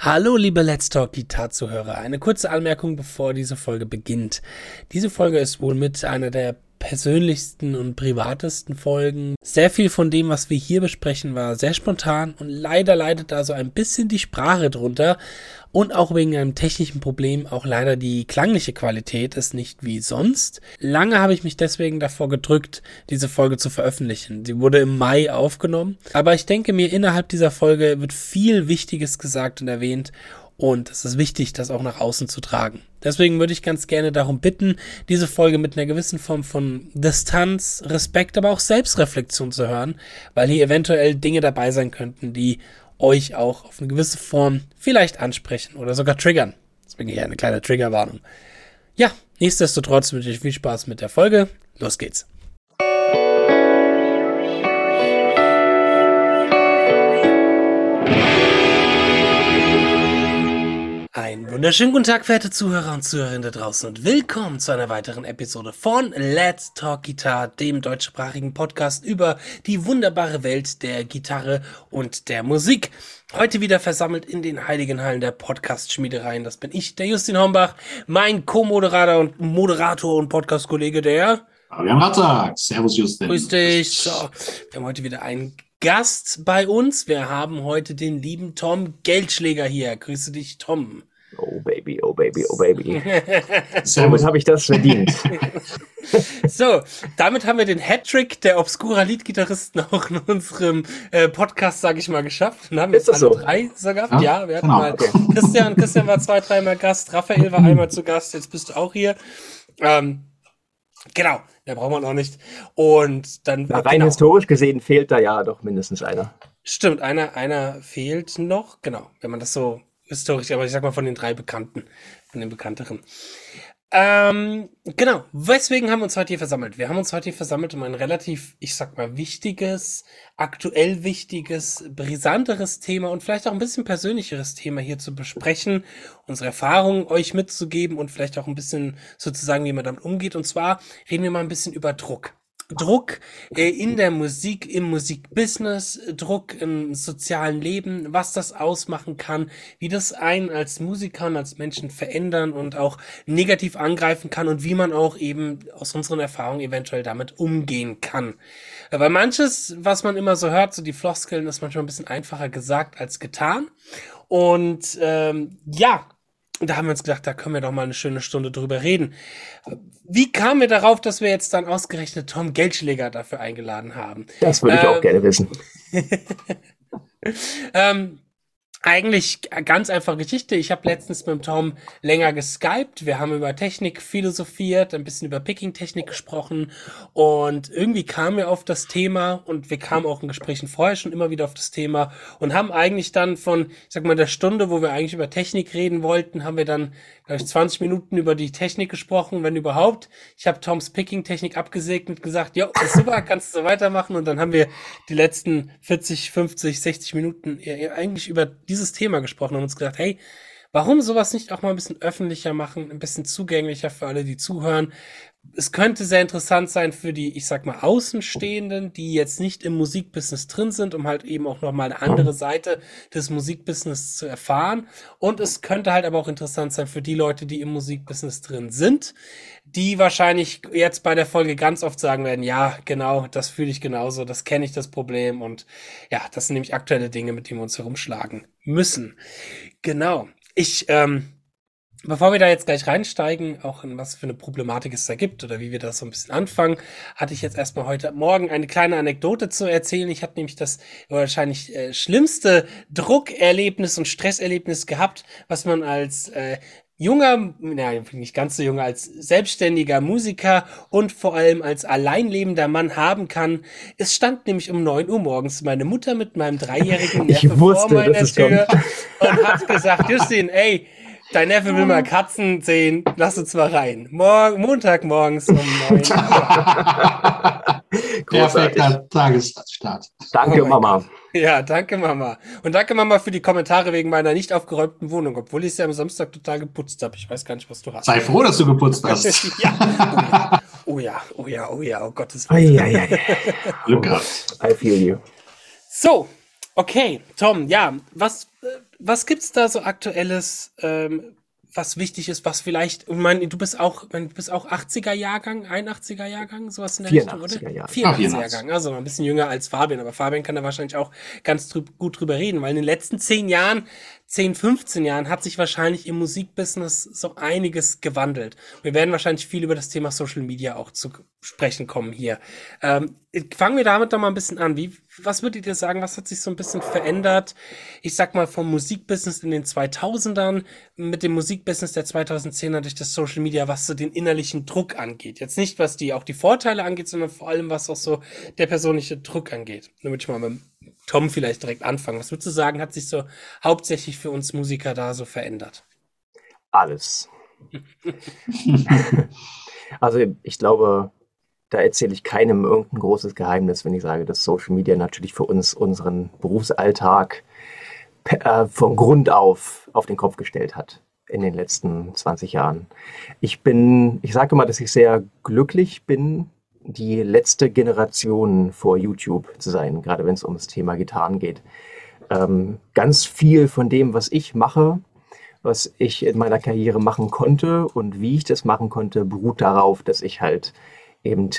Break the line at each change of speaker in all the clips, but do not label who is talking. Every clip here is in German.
Hallo, liebe Let's Talk Gitarre-Zuhörer. Eine kurze Anmerkung, bevor diese Folge beginnt. Diese Folge ist wohl mit einer der persönlichsten und privatesten Folgen. Sehr viel von dem, was wir hier besprechen, war sehr spontan und leider leidet da so ein bisschen die Sprache drunter und auch wegen einem technischen Problem auch leider die klangliche Qualität ist nicht wie sonst. Lange habe ich mich deswegen davor gedrückt, diese Folge zu veröffentlichen. Sie wurde im Mai aufgenommen, aber ich denke mir, innerhalb dieser Folge wird viel Wichtiges gesagt und erwähnt und es ist wichtig, das auch nach außen zu tragen. Deswegen würde ich ganz gerne darum bitten, diese Folge mit einer gewissen Form von Distanz, Respekt, aber auch Selbstreflexion zu hören, weil hier eventuell Dinge dabei sein könnten, die euch auch auf eine gewisse Form vielleicht ansprechen oder sogar triggern. Deswegen hier eine kleine Triggerwarnung. Ja, nichtsdestotrotz wünsche ich viel Spaß mit der Folge. Los geht's. Einen wunderschönen guten Tag, verehrte Zuhörer und Zuhörerinnen da draußen und willkommen zu einer weiteren Episode von Let's Talk Guitar, dem deutschsprachigen Podcast über die wunderbare Welt der Gitarre und der Musik. Heute wieder versammelt in den heiligen Hallen der Podcast-Schmiedereien. Das bin ich, der Justin Hombach, mein Co-Moderator und Moderator und Podcast-Kollege, der
Fabian Ratzak. Servus, Justin.
Grüß dich. So, wir haben heute wieder einen Gast bei uns. Wir haben heute den lieben Tom Geldschläger hier. Grüße dich, Tom.
Oh Baby, oh Baby, oh Baby. Somit habe ich das verdient.
so, damit haben wir den Hattrick der Obscura Lead-Gitarristen auch in unserem äh, Podcast, sage ich mal, geschafft. Und haben
Ist
jetzt
das
alle
so?
drei sogar.
Ja,
Ja, wir hatten
genau.
mal Christian, Christian war zwei, dreimal Gast, Raphael war einmal zu Gast, jetzt bist du auch hier. Ähm, genau, da braucht man auch nicht. Und dann
Na, rein
genau.
historisch gesehen fehlt da ja doch mindestens einer.
Stimmt, einer, einer fehlt noch, genau, wenn man das so historisch, aber ich sag mal von den drei Bekannten, von den bekannteren. Ähm, genau, weswegen haben wir uns heute hier versammelt? Wir haben uns heute hier versammelt, um ein relativ, ich sag mal, wichtiges, aktuell wichtiges, brisanteres Thema und vielleicht auch ein bisschen persönlicheres Thema hier zu besprechen, unsere Erfahrungen euch mitzugeben und vielleicht auch ein bisschen sozusagen, wie man damit umgeht. Und zwar reden wir mal ein bisschen über Druck. Druck äh, in der Musik, im Musikbusiness, Druck im sozialen Leben, was das ausmachen kann, wie das einen als Musiker und als Menschen verändern und auch negativ angreifen kann und wie man auch eben aus unseren Erfahrungen eventuell damit umgehen kann. Äh, Weil manches, was man immer so hört, so die Floskeln, ist manchmal ein bisschen einfacher gesagt als getan. Und ähm, ja, und da haben wir uns gedacht, da können wir doch mal eine schöne Stunde drüber reden. Wie kamen wir darauf, dass wir jetzt dann ausgerechnet Tom Geldschläger dafür eingeladen haben?
Das würde ich auch
Ähm,
gerne wissen.
Ähm, eigentlich ganz einfache Geschichte. Ich habe letztens mit Tom länger geskypt. Wir haben über Technik philosophiert, ein bisschen über Picking-Technik gesprochen und irgendwie kamen wir auf das Thema und wir kamen auch in Gesprächen vorher schon immer wieder auf das Thema und haben eigentlich dann von, ich sag mal, der Stunde, wo wir eigentlich über Technik reden wollten, haben wir dann, glaube ich, 20 Minuten über die Technik gesprochen, wenn überhaupt. Ich habe Toms Picking-Technik abgesegnet, gesagt, ja, ist super, kannst du so weitermachen und dann haben wir die letzten 40, 50, 60 Minuten eigentlich über dieses Thema gesprochen und uns gedacht, hey, warum sowas nicht auch mal ein bisschen öffentlicher machen, ein bisschen zugänglicher für alle, die zuhören? Es könnte sehr interessant sein für die, ich sag mal, Außenstehenden, die jetzt nicht im Musikbusiness drin sind, um halt eben auch nochmal eine andere Seite des Musikbusiness zu erfahren. Und es könnte halt aber auch interessant sein für die Leute, die im Musikbusiness drin sind, die wahrscheinlich jetzt bei der Folge ganz oft sagen werden, ja, genau, das fühle ich genauso, das kenne ich, das Problem. Und ja, das sind nämlich aktuelle Dinge, mit denen wir uns herumschlagen müssen. Genau. Ich, ähm, Bevor wir da jetzt gleich reinsteigen, auch in was für eine Problematik es da gibt oder wie wir das so ein bisschen anfangen, hatte ich jetzt erstmal heute Morgen eine kleine Anekdote zu erzählen. Ich hatte nämlich das wahrscheinlich äh, schlimmste Druckerlebnis und Stresserlebnis gehabt, was man als äh, junger, naja, nicht ganz so junger, als selbstständiger Musiker und vor allem als alleinlebender Mann haben kann. Es stand nämlich um neun Uhr morgens meine Mutter mit meinem dreijährigen Neffe vor meiner Tür und hat gesagt, Justin, ey, dein Neffe will mal Katzen sehen, lass uns mal rein. Morgen, Montagmorgens um neun.
Perfekter Tagesstart.
Danke,
Oh
Mama.
Ja, danke Mama. Und danke Mama für die Kommentare wegen meiner nicht aufgeräumten Wohnung, obwohl ich sie am Samstag total geputzt habe. Ich weiß gar nicht, was du hast.
Sei froh, dass du geputzt hast.
ja. Oh ja, oh ja, oh ja, oh Gottes Willen.
Ei, ei, ei.
Glück gehabt.
I feel you.
So, Okay, Tom, ja, was, äh, was gibt's da so aktuelles, ähm, was wichtig ist, was vielleicht, ich meine, du bist auch, du bist auch 80er Jahrgang, 81er Jahrgang, sowas in der 84er Richtung, oder? Jahr. 84er Jahrgang, also noch ein bisschen jünger als Fabian, aber Fabian kann da wahrscheinlich auch ganz drü gut drüber reden, weil in den letzten zehn Jahren 10, 15 Jahren hat sich wahrscheinlich im Musikbusiness so einiges gewandelt. Wir werden wahrscheinlich viel über das Thema Social Media auch zu sprechen kommen hier. Ähm, fangen wir damit doch mal ein bisschen an. Wie, was würdet ihr sagen, was hat sich so ein bisschen verändert? Ich sag mal vom Musikbusiness in den 2000ern mit dem Musikbusiness der 2010er durch das Social Media, was so den innerlichen Druck angeht. Jetzt nicht, was die auch die Vorteile angeht, sondern vor allem, was auch so der persönliche Druck angeht. Damit ich mal mit Tom vielleicht direkt anfangen. Was würdest du sagen, hat sich so hauptsächlich für uns Musiker da so verändert?
Alles. also ich glaube, da erzähle ich keinem irgendein großes Geheimnis, wenn ich sage, dass Social Media natürlich für uns unseren Berufsalltag äh, von Grund auf auf den Kopf gestellt hat in den letzten 20 Jahren. Ich bin, ich sage immer, dass ich sehr glücklich bin, die letzte Generation vor YouTube zu sein, gerade wenn es um das Thema Gitarren geht. Ähm, ganz viel von dem, was ich mache, was ich in meiner Karriere machen konnte und wie ich das machen konnte, beruht darauf, dass ich halt eben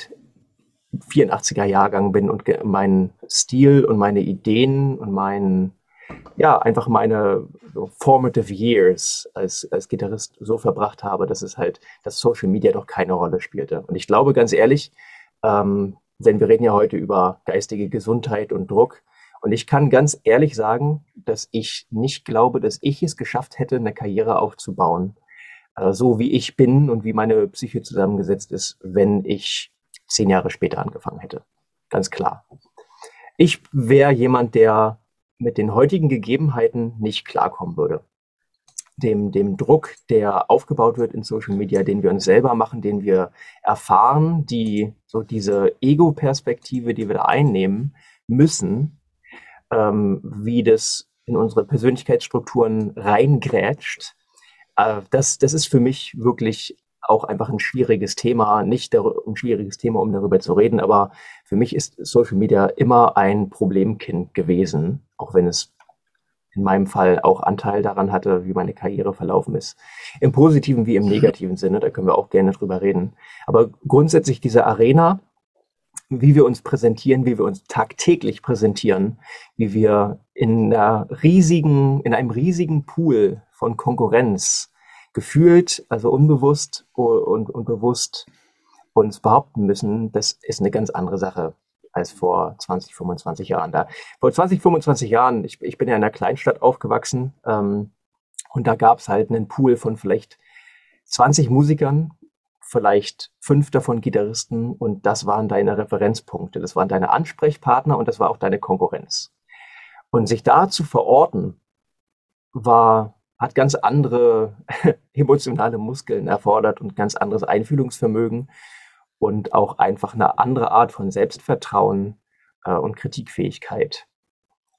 84er Jahrgang bin und meinen Stil und meine Ideen und meinen ja, einfach meine formative years als, als Gitarrist so verbracht habe, dass es halt, dass Social Media doch keine Rolle spielte. Und ich glaube ganz ehrlich, ähm, denn wir reden ja heute über geistige Gesundheit und Druck. Und ich kann ganz ehrlich sagen, dass ich nicht glaube, dass ich es geschafft hätte, eine Karriere aufzubauen, äh, so wie ich bin und wie meine Psyche zusammengesetzt ist, wenn ich zehn Jahre später angefangen hätte. Ganz klar. Ich wäre jemand, der mit den heutigen Gegebenheiten nicht klarkommen würde dem, dem Druck, der aufgebaut wird in Social Media, den wir uns selber machen, den wir erfahren, die so diese Ego-Perspektive, die wir da einnehmen müssen, ähm, wie das in unsere Persönlichkeitsstrukturen reingrätscht, äh, das, das ist für mich wirklich auch einfach ein schwieriges Thema, nicht ein schwieriges Thema, um darüber zu reden, aber für mich ist Social Media immer ein Problemkind gewesen, auch wenn es in meinem Fall auch Anteil daran hatte, wie meine Karriere verlaufen ist. Im positiven wie im negativen Sinne, da können wir auch gerne drüber reden. Aber grundsätzlich diese Arena, wie wir uns präsentieren, wie wir uns tagtäglich präsentieren, wie wir in einer riesigen, in einem riesigen Pool von Konkurrenz gefühlt, also unbewusst und, und bewusst uns behaupten müssen, das ist eine ganz andere Sache als vor 20, 25 Jahren. Da vor 20, 25 Jahren, ich, ich bin ja in einer Kleinstadt aufgewachsen ähm, und da gab es halt einen Pool von vielleicht 20 Musikern, vielleicht fünf davon Gitarristen und das waren deine Referenzpunkte, das waren deine Ansprechpartner und das war auch deine Konkurrenz. Und sich da zu verorten, war, hat ganz andere emotionale Muskeln erfordert und ganz anderes Einfühlungsvermögen und auch einfach eine andere Art von Selbstvertrauen äh, und Kritikfähigkeit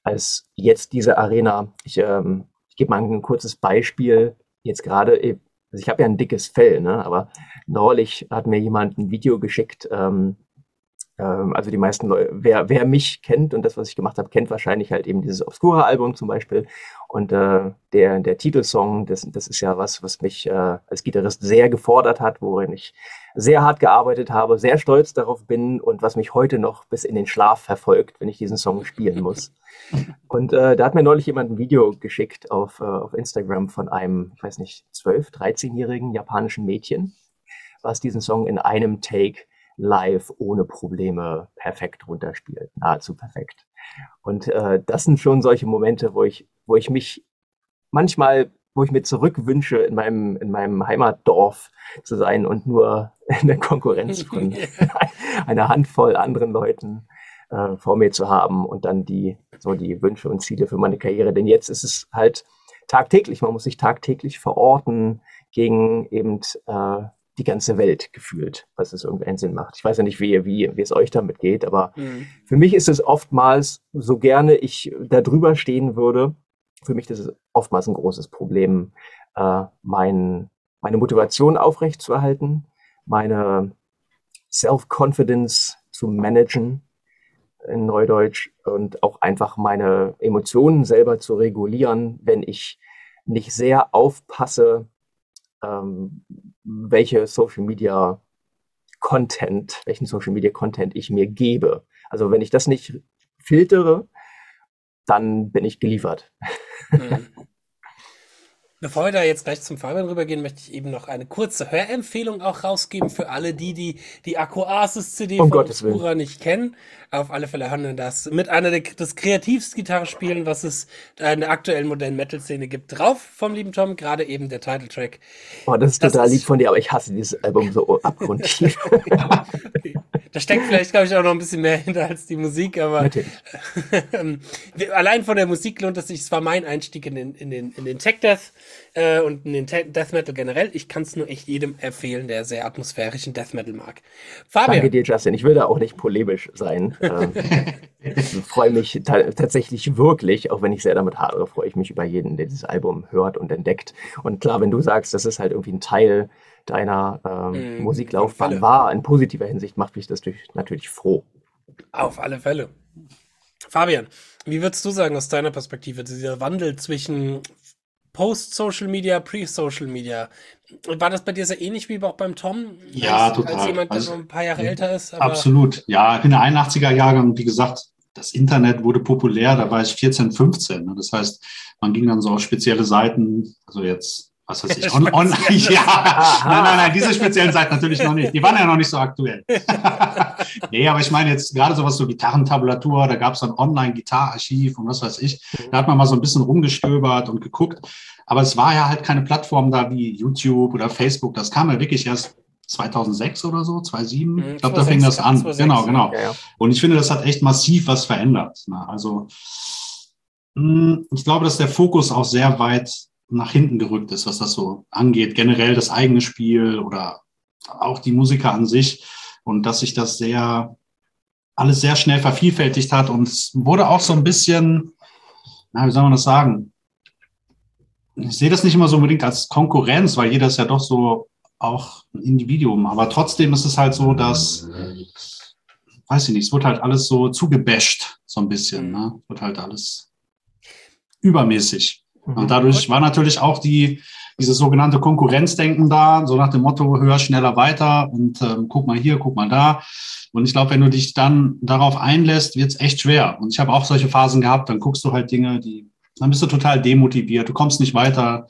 als jetzt diese Arena. Ich, ähm, ich gebe mal ein kurzes Beispiel. Jetzt gerade, äh, also ich habe ja ein dickes Fell, ne? aber neulich hat mir jemand ein Video geschickt, ähm, ähm, also die meisten Leute, wer, wer mich kennt und das, was ich gemacht habe, kennt wahrscheinlich halt eben dieses Obscura-Album zum Beispiel. Und äh, der, der Titelsong, das, das ist ja was, was mich äh, als Gitarrist sehr gefordert hat, worin ich sehr hart gearbeitet habe, sehr stolz darauf bin und was mich heute noch bis in den Schlaf verfolgt, wenn ich diesen Song spielen muss. Und äh, da hat mir neulich jemand ein Video geschickt auf, äh, auf Instagram von einem, ich weiß nicht, 12-, 13-jährigen japanischen Mädchen, was diesen Song in einem Take live ohne Probleme perfekt runterspielt, nahezu perfekt. Und äh, das sind schon solche Momente, wo ich, wo ich mich manchmal, wo ich mir zurückwünsche, in meinem, in meinem Heimatdorf zu sein und nur in der Konkurrenz von einer Handvoll anderen Leuten äh, vor mir zu haben und dann die, so die Wünsche und Ziele für meine Karriere. Denn jetzt ist es halt tagtäglich, man muss sich tagtäglich verorten gegen eben äh, die ganze Welt gefühlt, was es irgendeinen Sinn macht. Ich weiß ja nicht, wie, wie, wie es euch damit geht, aber mhm. für mich ist es oftmals, so gerne ich da drüber stehen würde, für mich ist es oftmals ein großes Problem, äh, mein, meine Motivation aufrechtzuerhalten, meine Self-Confidence zu managen in Neudeutsch und auch einfach meine Emotionen selber zu regulieren, wenn ich nicht sehr aufpasse, ähm, welche Social Media Content, welchen Social Media Content ich mir gebe. Also wenn ich das nicht filtere, dann bin ich geliefert. Mhm.
Bevor wir da jetzt gleich zum Fabian rübergehen, möchte ich eben noch eine kurze Hörempfehlung auch rausgeben für alle die, die die Akku Asus CD
um
von Obscura nicht kennen. Auf alle Fälle hören wir das mit einer der, des kreativsten Gitarrespielen, was es in der aktuellen modernen Metal-Szene gibt, drauf vom lieben Tom, gerade eben der Titeltrack.
Oh, das ist das total ist lieb von dir, aber ich hasse dieses Album so abgrundtief.
okay. Da steckt vielleicht, glaube ich, auch noch ein bisschen mehr hinter als die Musik, aber ähm, allein von der Musik lohnt es sich. Es war mein Einstieg in den, in den, in den Tech Death äh, und in den Death Metal generell. Ich kann es nur echt jedem empfehlen, der sehr atmosphärischen Death Metal mag.
Fabian. Danke dir, Justin. Ich will da auch nicht polemisch sein. Ähm, ich freue mich tatsächlich wirklich, auch wenn ich sehr damit hadere, freue ich mich über jeden, der dieses Album hört und entdeckt. Und klar, wenn du sagst, das ist halt irgendwie ein Teil deiner ähm, mm, Musiklaufbahn war, in positiver Hinsicht, macht mich das natürlich froh.
Auf alle Fälle. Fabian, wie würdest du sagen aus deiner Perspektive, dieser Wandel zwischen Post-Social Media, Pre-Social Media. War das bei dir sehr ähnlich wie auch beim Tom?
Ja,
als,
total.
Als jemand, der also, ein paar Jahre älter ist?
absolut. Ja, ich bin der 81er-Jahrgang. Wie gesagt, das Internet wurde populär. Da war ich 14, 15. Ne? Das heißt, man ging dann so auf spezielle Seiten, also jetzt was weiß ich, on, online. ja, nein, nein, nein, diese speziellen Seiten natürlich noch nicht. Die waren ja noch nicht so aktuell. nee, aber ich meine jetzt gerade sowas so Gitarrentabulatur, da gab es dann Online-Gitararchiv und was weiß ich. Da hat man mal so ein bisschen rumgestöbert und geguckt. Aber es war ja halt keine Plattform da wie YouTube oder Facebook. Das kam ja wirklich erst 2006 oder so, 2007. Mhm, ich glaube, da fing das an. 2006, genau, genau. Ja, ja. Und ich finde, das hat echt massiv was verändert. Also, hm, ich glaube, dass der Fokus auch sehr weit nach hinten gerückt ist, was das so angeht. Generell das eigene Spiel oder auch die Musiker an sich. Und dass sich das sehr, alles sehr schnell vervielfältigt hat. Und es wurde auch so ein bisschen, na, wie soll man das sagen? Ich sehe das nicht immer so unbedingt als Konkurrenz, weil jeder ist ja doch so auch ein Individuum. Aber trotzdem ist es halt so, dass, weiß ich nicht, es wird halt alles so zugebasht, so ein bisschen. Ne? Wird halt alles übermäßig. Und mhm. dadurch war natürlich auch die, dieses sogenannte Konkurrenzdenken da, so nach dem Motto höher, schneller, weiter und ähm, guck mal hier, guck mal da. Und ich glaube, wenn du dich dann darauf einlässt, wird es echt schwer. Und ich habe auch solche Phasen gehabt, dann guckst du halt Dinge, die, dann bist du total demotiviert, du kommst nicht weiter,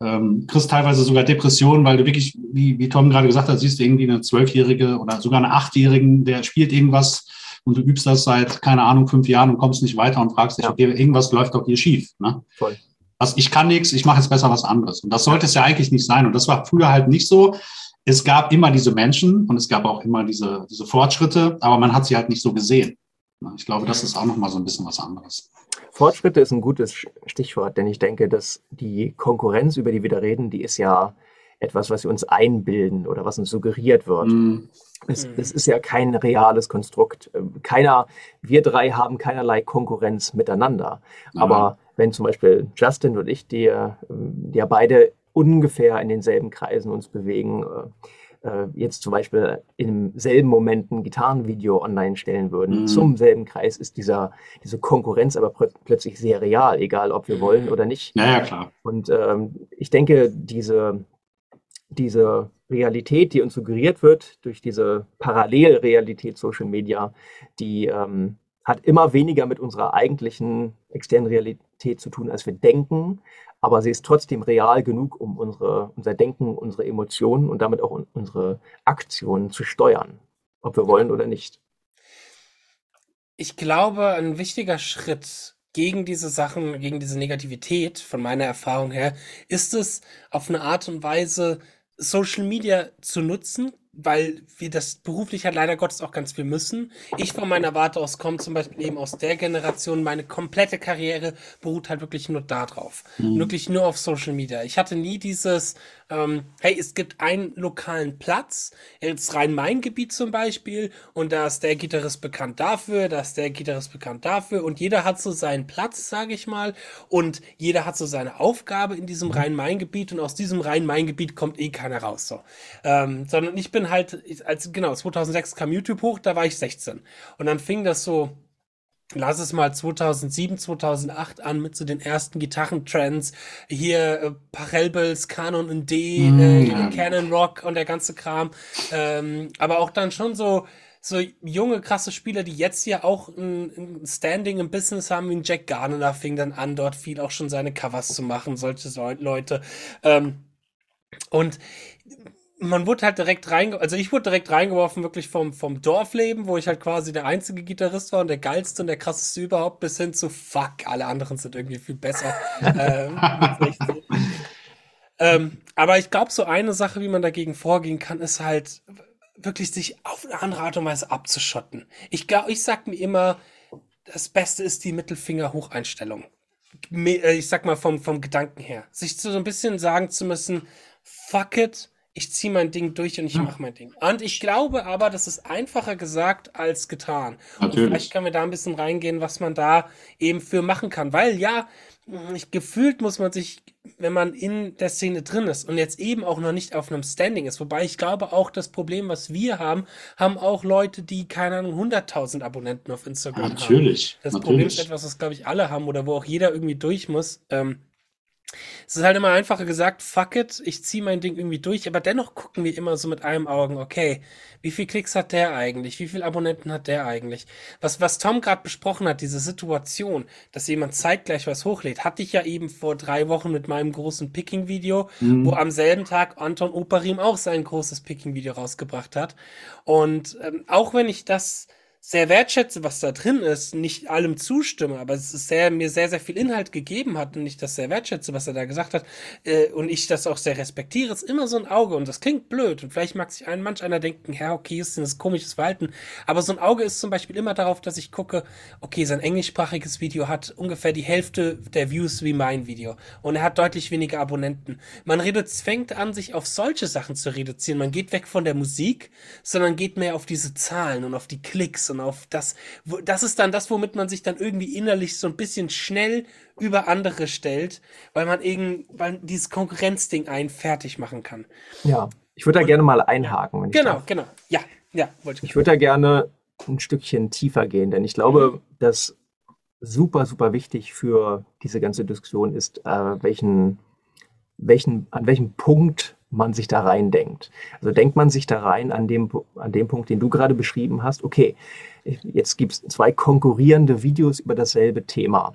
ähm, kriegst teilweise sogar Depressionen, weil du wirklich, wie, wie Tom gerade gesagt hat, siehst du irgendwie eine Zwölfjährige oder sogar eine Achtjährigen, der spielt irgendwas und du übst das seit, keine Ahnung, fünf Jahren und kommst nicht weiter und fragst dich, okay, irgendwas läuft doch hier schief. Ne? Voll was ich kann nichts, ich mache jetzt besser was anderes. Und das sollte es ja eigentlich nicht sein. Und das war früher halt nicht so. Es gab immer diese Menschen und es gab auch immer diese, diese Fortschritte, aber man hat sie halt nicht so gesehen. Ich glaube, das ist auch nochmal so ein bisschen was anderes.
Fortschritte ist ein gutes Stichwort, denn ich denke, dass die Konkurrenz, über die wir da reden, die ist ja etwas, was wir uns einbilden oder was uns suggeriert wird. Mm. Es, es, ist ja kein reales Konstrukt. Keiner, wir drei haben keinerlei Konkurrenz miteinander. Aber wenn zum Beispiel Justin und ich, die, äh, die ja beide ungefähr in denselben Kreisen uns bewegen, äh, äh, jetzt zum Beispiel im selben Moment ein Gitarrenvideo online stellen würden, mhm. zum selben Kreis ist dieser, diese Konkurrenz aber plötzlich sehr real, egal ob wir wollen oder nicht.
Naja, klar.
Und ähm, ich denke, diese, diese Realität, die uns suggeriert wird durch diese Parallelrealität Social Media, die ähm, hat immer weniger mit unserer eigentlichen externen Realität zu tun, als wir denken, aber sie ist trotzdem real genug, um unsere, unser Denken, unsere Emotionen und damit auch unsere Aktionen zu steuern, ob wir wollen oder nicht.
Ich glaube, ein wichtiger Schritt gegen diese Sachen, gegen diese Negativität, von meiner Erfahrung her, ist es auf eine Art und Weise, Social Media zu nutzen, weil wir das beruflich halt leider Gottes auch ganz viel müssen. Ich von meiner Warte aus komme zum Beispiel eben aus der Generation, meine komplette Karriere beruht halt wirklich nur darauf. Mhm. Wirklich nur auf Social Media. Ich hatte nie dieses, ähm, hey, es gibt einen lokalen Platz, jetzt Rhein-Main-Gebiet zum Beispiel, und da ist der Gitarrist bekannt dafür, da ist der Gitarrist bekannt dafür, und jeder hat so seinen Platz, sage ich mal, und jeder hat so seine Aufgabe in diesem Rhein-Main-Gebiet, und aus diesem Rhein-Main-Gebiet kommt eh keiner raus, so. Ähm, sondern ich bin halt, als, genau, 2006 kam YouTube hoch, da war ich 16. Und dann fing das so, lass es mal 2007, 2008 an mit so den ersten Gitarrentrends. Hier äh, Pachelbels, Canon und D, mm, äh, ja. Canon Rock und der ganze Kram. Ähm, aber auch dann schon so so junge, krasse Spieler, die jetzt ja auch ein, ein Standing im Business haben, wie ein Jack Garner fing dann an, dort viel auch schon seine Covers zu machen, solche Leute. Ähm, und man wurde halt direkt rein, also ich wurde direkt reingeworfen, wirklich vom, vom Dorfleben, wo ich halt quasi der einzige Gitarrist war und der geilste und der krasseste überhaupt, bis hin zu fuck, alle anderen sind irgendwie viel besser. ähm, ähm, aber ich glaube, so eine Sache, wie man dagegen vorgehen kann, ist halt wirklich sich auf eine andere Art und Weise abzuschotten. Ich glaube, ich sag mir immer, das Beste ist die Mittelfinger-Hocheinstellung. Äh, ich sag mal vom, vom Gedanken her. Sich so ein bisschen sagen zu müssen, fuck it, ich ziehe mein Ding durch und ich mache mein Ding. Und ich glaube aber, das ist einfacher gesagt als getan. Natürlich. Und vielleicht können wir da ein bisschen reingehen, was man da eben für machen kann. Weil ja, ich, gefühlt muss man sich, wenn man in der Szene drin ist und jetzt eben auch noch nicht auf einem Standing ist, wobei ich glaube auch das Problem, was wir haben, haben auch Leute, die keine Ahnung 100.000 Abonnenten auf Instagram
natürlich, haben. Natürlich.
Das Problem ist etwas, was glaube ich alle haben oder wo auch jeder irgendwie durch muss. Ähm, es ist halt immer einfacher gesagt, fuck it, ich ziehe mein Ding irgendwie durch, aber dennoch gucken wir immer so mit einem Augen, okay, wie viel Klicks hat der eigentlich? Wie viele Abonnenten hat der eigentlich? Was, was Tom gerade besprochen hat, diese Situation, dass jemand zeitgleich was hochlädt, hatte ich ja eben vor drei Wochen mit meinem großen Picking-Video, mhm. wo am selben Tag Anton Operim auch sein großes Picking-Video rausgebracht hat. Und ähm, auch wenn ich das sehr wertschätze, was da drin ist, nicht allem zustimme, aber es ist sehr, mir sehr, sehr viel Inhalt gegeben hat und ich das sehr wertschätze, was er da gesagt hat, äh, und ich das auch sehr respektiere, ist immer so ein Auge und das klingt blöd und vielleicht mag sich ein, manch einer denken, ja, okay, ist das komisches Verhalten, aber so ein Auge ist zum Beispiel immer darauf, dass ich gucke, okay, sein englischsprachiges Video hat ungefähr die Hälfte der Views wie mein Video und er hat deutlich weniger Abonnenten. Man fängt an, sich auf solche Sachen zu reduzieren, man geht weg von der Musik, sondern geht mehr auf diese Zahlen und auf die Klicks und auf das, das ist dann das, womit man sich dann irgendwie innerlich so ein bisschen schnell über andere stellt, weil man eben, weil dieses Konkurrenzding einen fertig machen kann.
Ja, ich würde da gerne mal einhaken.
Wenn genau, genau. Ja, ja,
wollte ich. Ich würde da gerne ein Stückchen tiefer gehen, denn ich glaube, mhm. dass super, super wichtig für diese ganze Diskussion ist, äh, welchen, welchen, an welchem Punkt man sich da rein denkt. Also denkt man sich da rein an dem, an dem Punkt, den du gerade beschrieben hast, okay, jetzt gibt es zwei konkurrierende Videos über dasselbe Thema.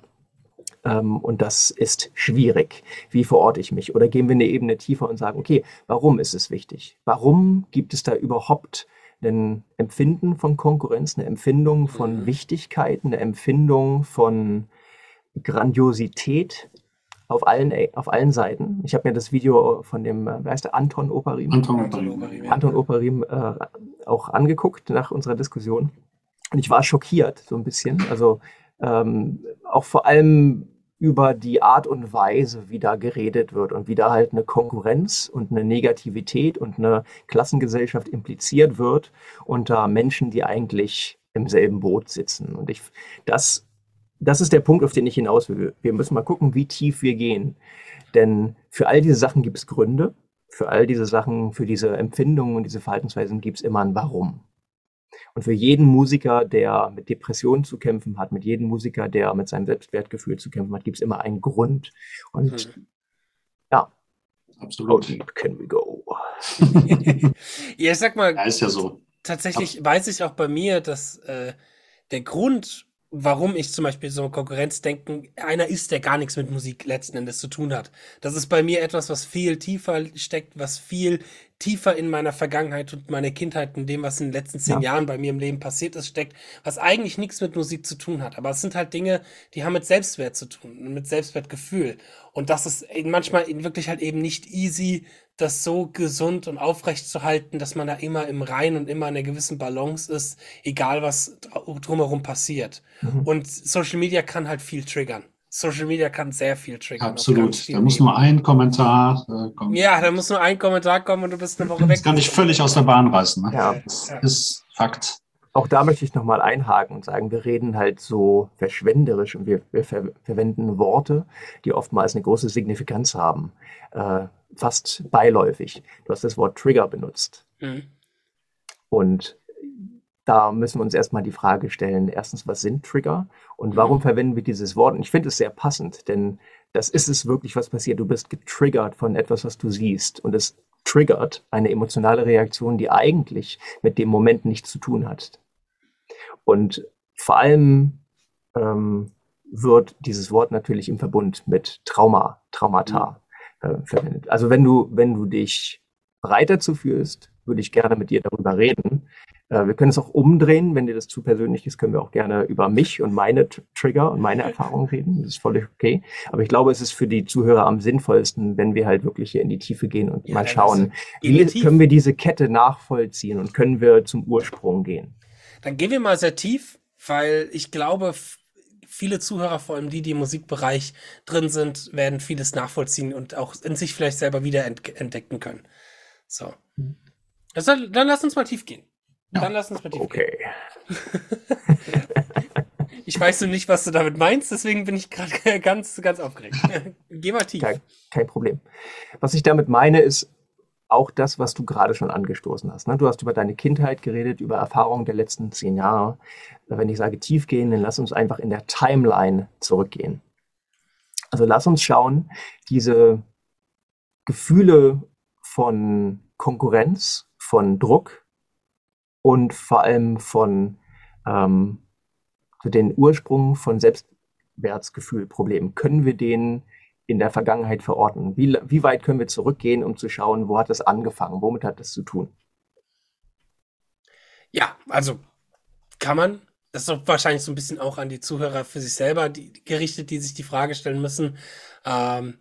Ähm, und das ist schwierig. Wie verorte ich mich? Oder gehen wir eine Ebene tiefer und sagen, okay, warum ist es wichtig? Warum gibt es da überhaupt ein Empfinden von Konkurrenz, eine Empfindung von mhm. Wichtigkeit, eine Empfindung von Grandiosität auf allen, auf allen Seiten. Ich habe mir das Video von dem, äh, wer heißt der, Anton Operim?
Anton Operim,
Anton Operim äh, auch angeguckt nach unserer Diskussion. Und ich war schockiert, so ein bisschen. Also ähm, auch vor allem über die Art und Weise, wie da geredet wird und wie da halt eine Konkurrenz und eine Negativität und eine Klassengesellschaft impliziert wird unter Menschen, die eigentlich im selben Boot sitzen. Und ich, das das ist der Punkt, auf den ich hinaus will. Wir müssen mal gucken, wie tief wir gehen. Denn für all diese Sachen gibt es Gründe. Für all diese Sachen, für diese Empfindungen und diese Verhaltensweisen gibt es immer ein Warum. Und für jeden Musiker, der mit Depressionen zu kämpfen hat, mit jedem Musiker, der mit seinem Selbstwertgefühl zu kämpfen hat, gibt es immer einen Grund. Und mhm. ja,
absolut. How
deep can we go?
ja, ich sag mal,
ja, ist ja so.
Tatsächlich Ab weiß ich auch bei mir, dass äh, der Grund, warum ich zum Beispiel so Konkurrenzdenken einer ist, der gar nichts mit Musik letzten Endes zu tun hat. Das ist bei mir etwas, was viel tiefer steckt, was viel tiefer in meiner Vergangenheit und meiner Kindheit und dem, was in den letzten zehn ja. Jahren bei mir im Leben passiert ist, steckt, was eigentlich nichts mit Musik zu tun hat. Aber es sind halt Dinge, die haben mit Selbstwert zu tun, mit Selbstwertgefühl. Und das ist manchmal wirklich halt eben nicht easy, das so gesund und aufrecht zu halten, dass man da immer im Rein und immer in einer gewissen Balance ist, egal was drumherum passiert. Mhm. Und Social Media kann halt viel triggern Social Media kann sehr viel triggern.
Absolut. Da muss nur ein Kommentar
äh, kommen. Ja, da muss nur ein Kommentar kommen und du bist eine Woche weg.
Das kann dich völlig aus der Bahn reißen. Ne? Ja. Das ja. ist Fakt.
Auch da möchte ich nochmal einhaken und sagen, wir reden halt so verschwenderisch und wir, wir ver verwenden Worte, die oftmals eine große Signifikanz haben. Äh, fast beiläufig. Du hast das Wort Trigger benutzt. Mhm. Und da müssen wir uns erstmal die Frage stellen, erstens, was sind Trigger und warum mhm. verwenden wir dieses Wort? Und ich finde es sehr passend, denn das ist es wirklich, was passiert. Du bist getriggert von etwas, was du siehst und es triggert eine emotionale Reaktion, die eigentlich mit dem Moment nichts zu tun hat. Und vor allem ähm, wird dieses Wort natürlich im Verbund mit Trauma, Traumata mhm. Äh, verwendet. Also wenn du, wenn du dich bereit dazu fühlst, würde ich gerne mit dir darüber reden. Äh, wir können es auch umdrehen, wenn dir das zu persönlich ist, können wir auch gerne über mich und meine Trigger und meine Erfahrungen reden. Das ist völlig okay. Aber ich glaube, es ist für die Zuhörer am sinnvollsten, wenn wir halt wirklich hier in die Tiefe gehen und ja, mal schauen, wie können wir diese Kette nachvollziehen und können wir zum Ursprung gehen.
Dann gehen wir mal sehr tief, weil ich glaube, viele Zuhörer, vor allem die, die im Musikbereich drin sind, werden vieles nachvollziehen und auch in sich vielleicht selber wieder entdecken können. So. Also, dann lass uns mal tief gehen. Dann lass uns mal tief
okay.
gehen. ich weiß nur nicht, was du damit meinst, deswegen bin ich gerade ganz, ganz aufgeregt. Geh mal tief.
Kein, kein, Problem. Was ich damit meine, ist auch das, was du gerade schon angestoßen hast. Ne? Du hast über deine Kindheit geredet, über Erfahrungen der letzten zehn Jahre. Wenn ich sage tief gehen, dann lass uns einfach in der Timeline zurückgehen. Also lass uns schauen, diese Gefühle von Konkurrenz, von Druck und vor allem von ähm, den Ursprung von Selbstwertgefühlproblemen. Können wir den in der Vergangenheit verorten? Wie, wie weit können wir zurückgehen, um zu schauen, wo hat es angefangen? Womit hat das zu tun?
Ja, also kann man. Das ist wahrscheinlich so ein bisschen auch an die Zuhörer für sich selber die, gerichtet, die sich die Frage stellen müssen. Ähm,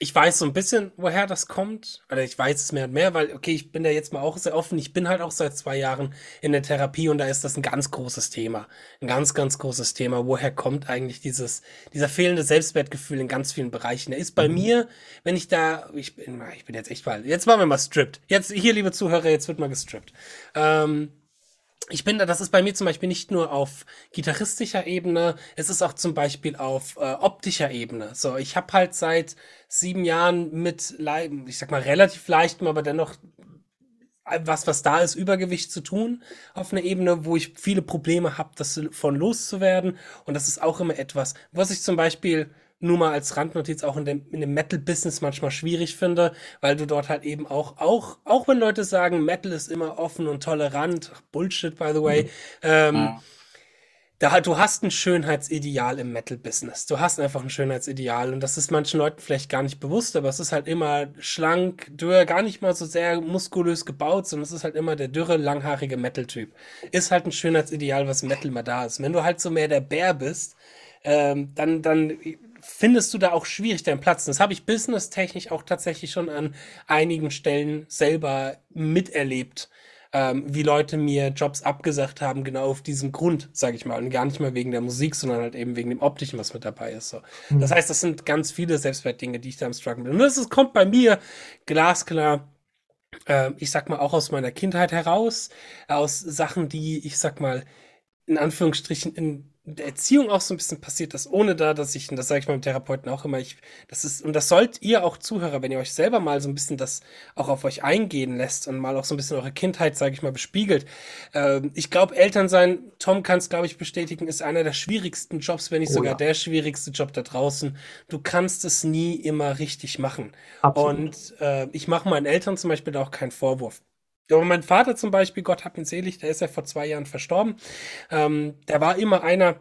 ich weiß so ein bisschen, woher das kommt. Oder ich weiß es mehr und mehr, weil, okay, ich bin da jetzt mal auch sehr offen. Ich bin halt auch seit zwei Jahren in der Therapie und da ist das ein ganz großes Thema. Ein ganz, ganz großes Thema. Woher kommt eigentlich dieses, dieser fehlende Selbstwertgefühl in ganz vielen Bereichen? Der ist bei mhm. mir, wenn ich da, ich bin, ich bin jetzt echt mal, jetzt machen wir mal stripped. Jetzt, hier, liebe Zuhörer, jetzt wird mal gestrippt. Ähm, ich bin da, das ist bei mir zum Beispiel nicht nur auf gitarristischer Ebene, es ist auch zum Beispiel auf äh, optischer Ebene. So, ich habe halt seit sieben Jahren mit, ich sag mal, relativ leichtem, aber dennoch was, was da ist, Übergewicht zu tun, auf einer Ebene, wo ich viele Probleme habe, das von loszuwerden. Und das ist auch immer etwas, was ich zum Beispiel nur mal als Randnotiz auch in dem, in dem Metal-Business manchmal schwierig finde, weil du dort halt eben auch, auch, auch wenn Leute sagen, Metal ist immer offen und tolerant, Bullshit, by the way, mhm. ähm, ja. da, du hast ein Schönheitsideal im Metal-Business. Du hast einfach ein Schönheitsideal und das ist manchen Leuten vielleicht gar nicht bewusst, aber es ist halt immer schlank, dürr, gar nicht mal so sehr muskulös gebaut, sondern es ist halt immer der dürre, langhaarige Metal-Typ. Ist halt ein Schönheitsideal, was im Metal mal da ist. Wenn du halt so mehr der Bär bist, ähm, dann, dann findest du da auch schwierig deinen Platz. Das habe ich businesstechnisch auch tatsächlich schon an einigen Stellen selber miterlebt, ähm, wie Leute mir Jobs abgesagt haben, genau auf diesem Grund, sage ich mal. Und gar nicht mal wegen der Musik, sondern halt eben wegen dem Optischen, was mit dabei ist. So. Mhm. Das heißt, das sind ganz viele Selbstwertdinge, die ich da am Struggle bin. Und das ist, kommt bei mir glasklar äh, ich sag mal, auch aus meiner Kindheit heraus, aus Sachen, die, ich sag mal, in Anführungsstrichen in der Erziehung auch so ein bisschen passiert das, ohne da, dass ich, und das sage ich meinem Therapeuten auch immer, ich, das ist, und das sollt ihr auch Zuhörer, wenn ihr euch selber mal so ein bisschen das auch auf euch eingehen lässt und mal auch so ein bisschen eure Kindheit, sage ich mal, bespiegelt. Ähm, ich glaube, Eltern sein, Tom kann es, glaube ich, bestätigen, ist einer der schwierigsten Jobs, wenn nicht oh, sogar ja. der schwierigste Job da draußen. Du kannst es nie immer richtig machen. Absolut. Und äh, ich mache meinen Eltern zum Beispiel da auch keinen Vorwurf. Aber mein Vater zum Beispiel, Gott hab ihn selig, der ist ja vor zwei Jahren verstorben. Ähm, der war immer einer,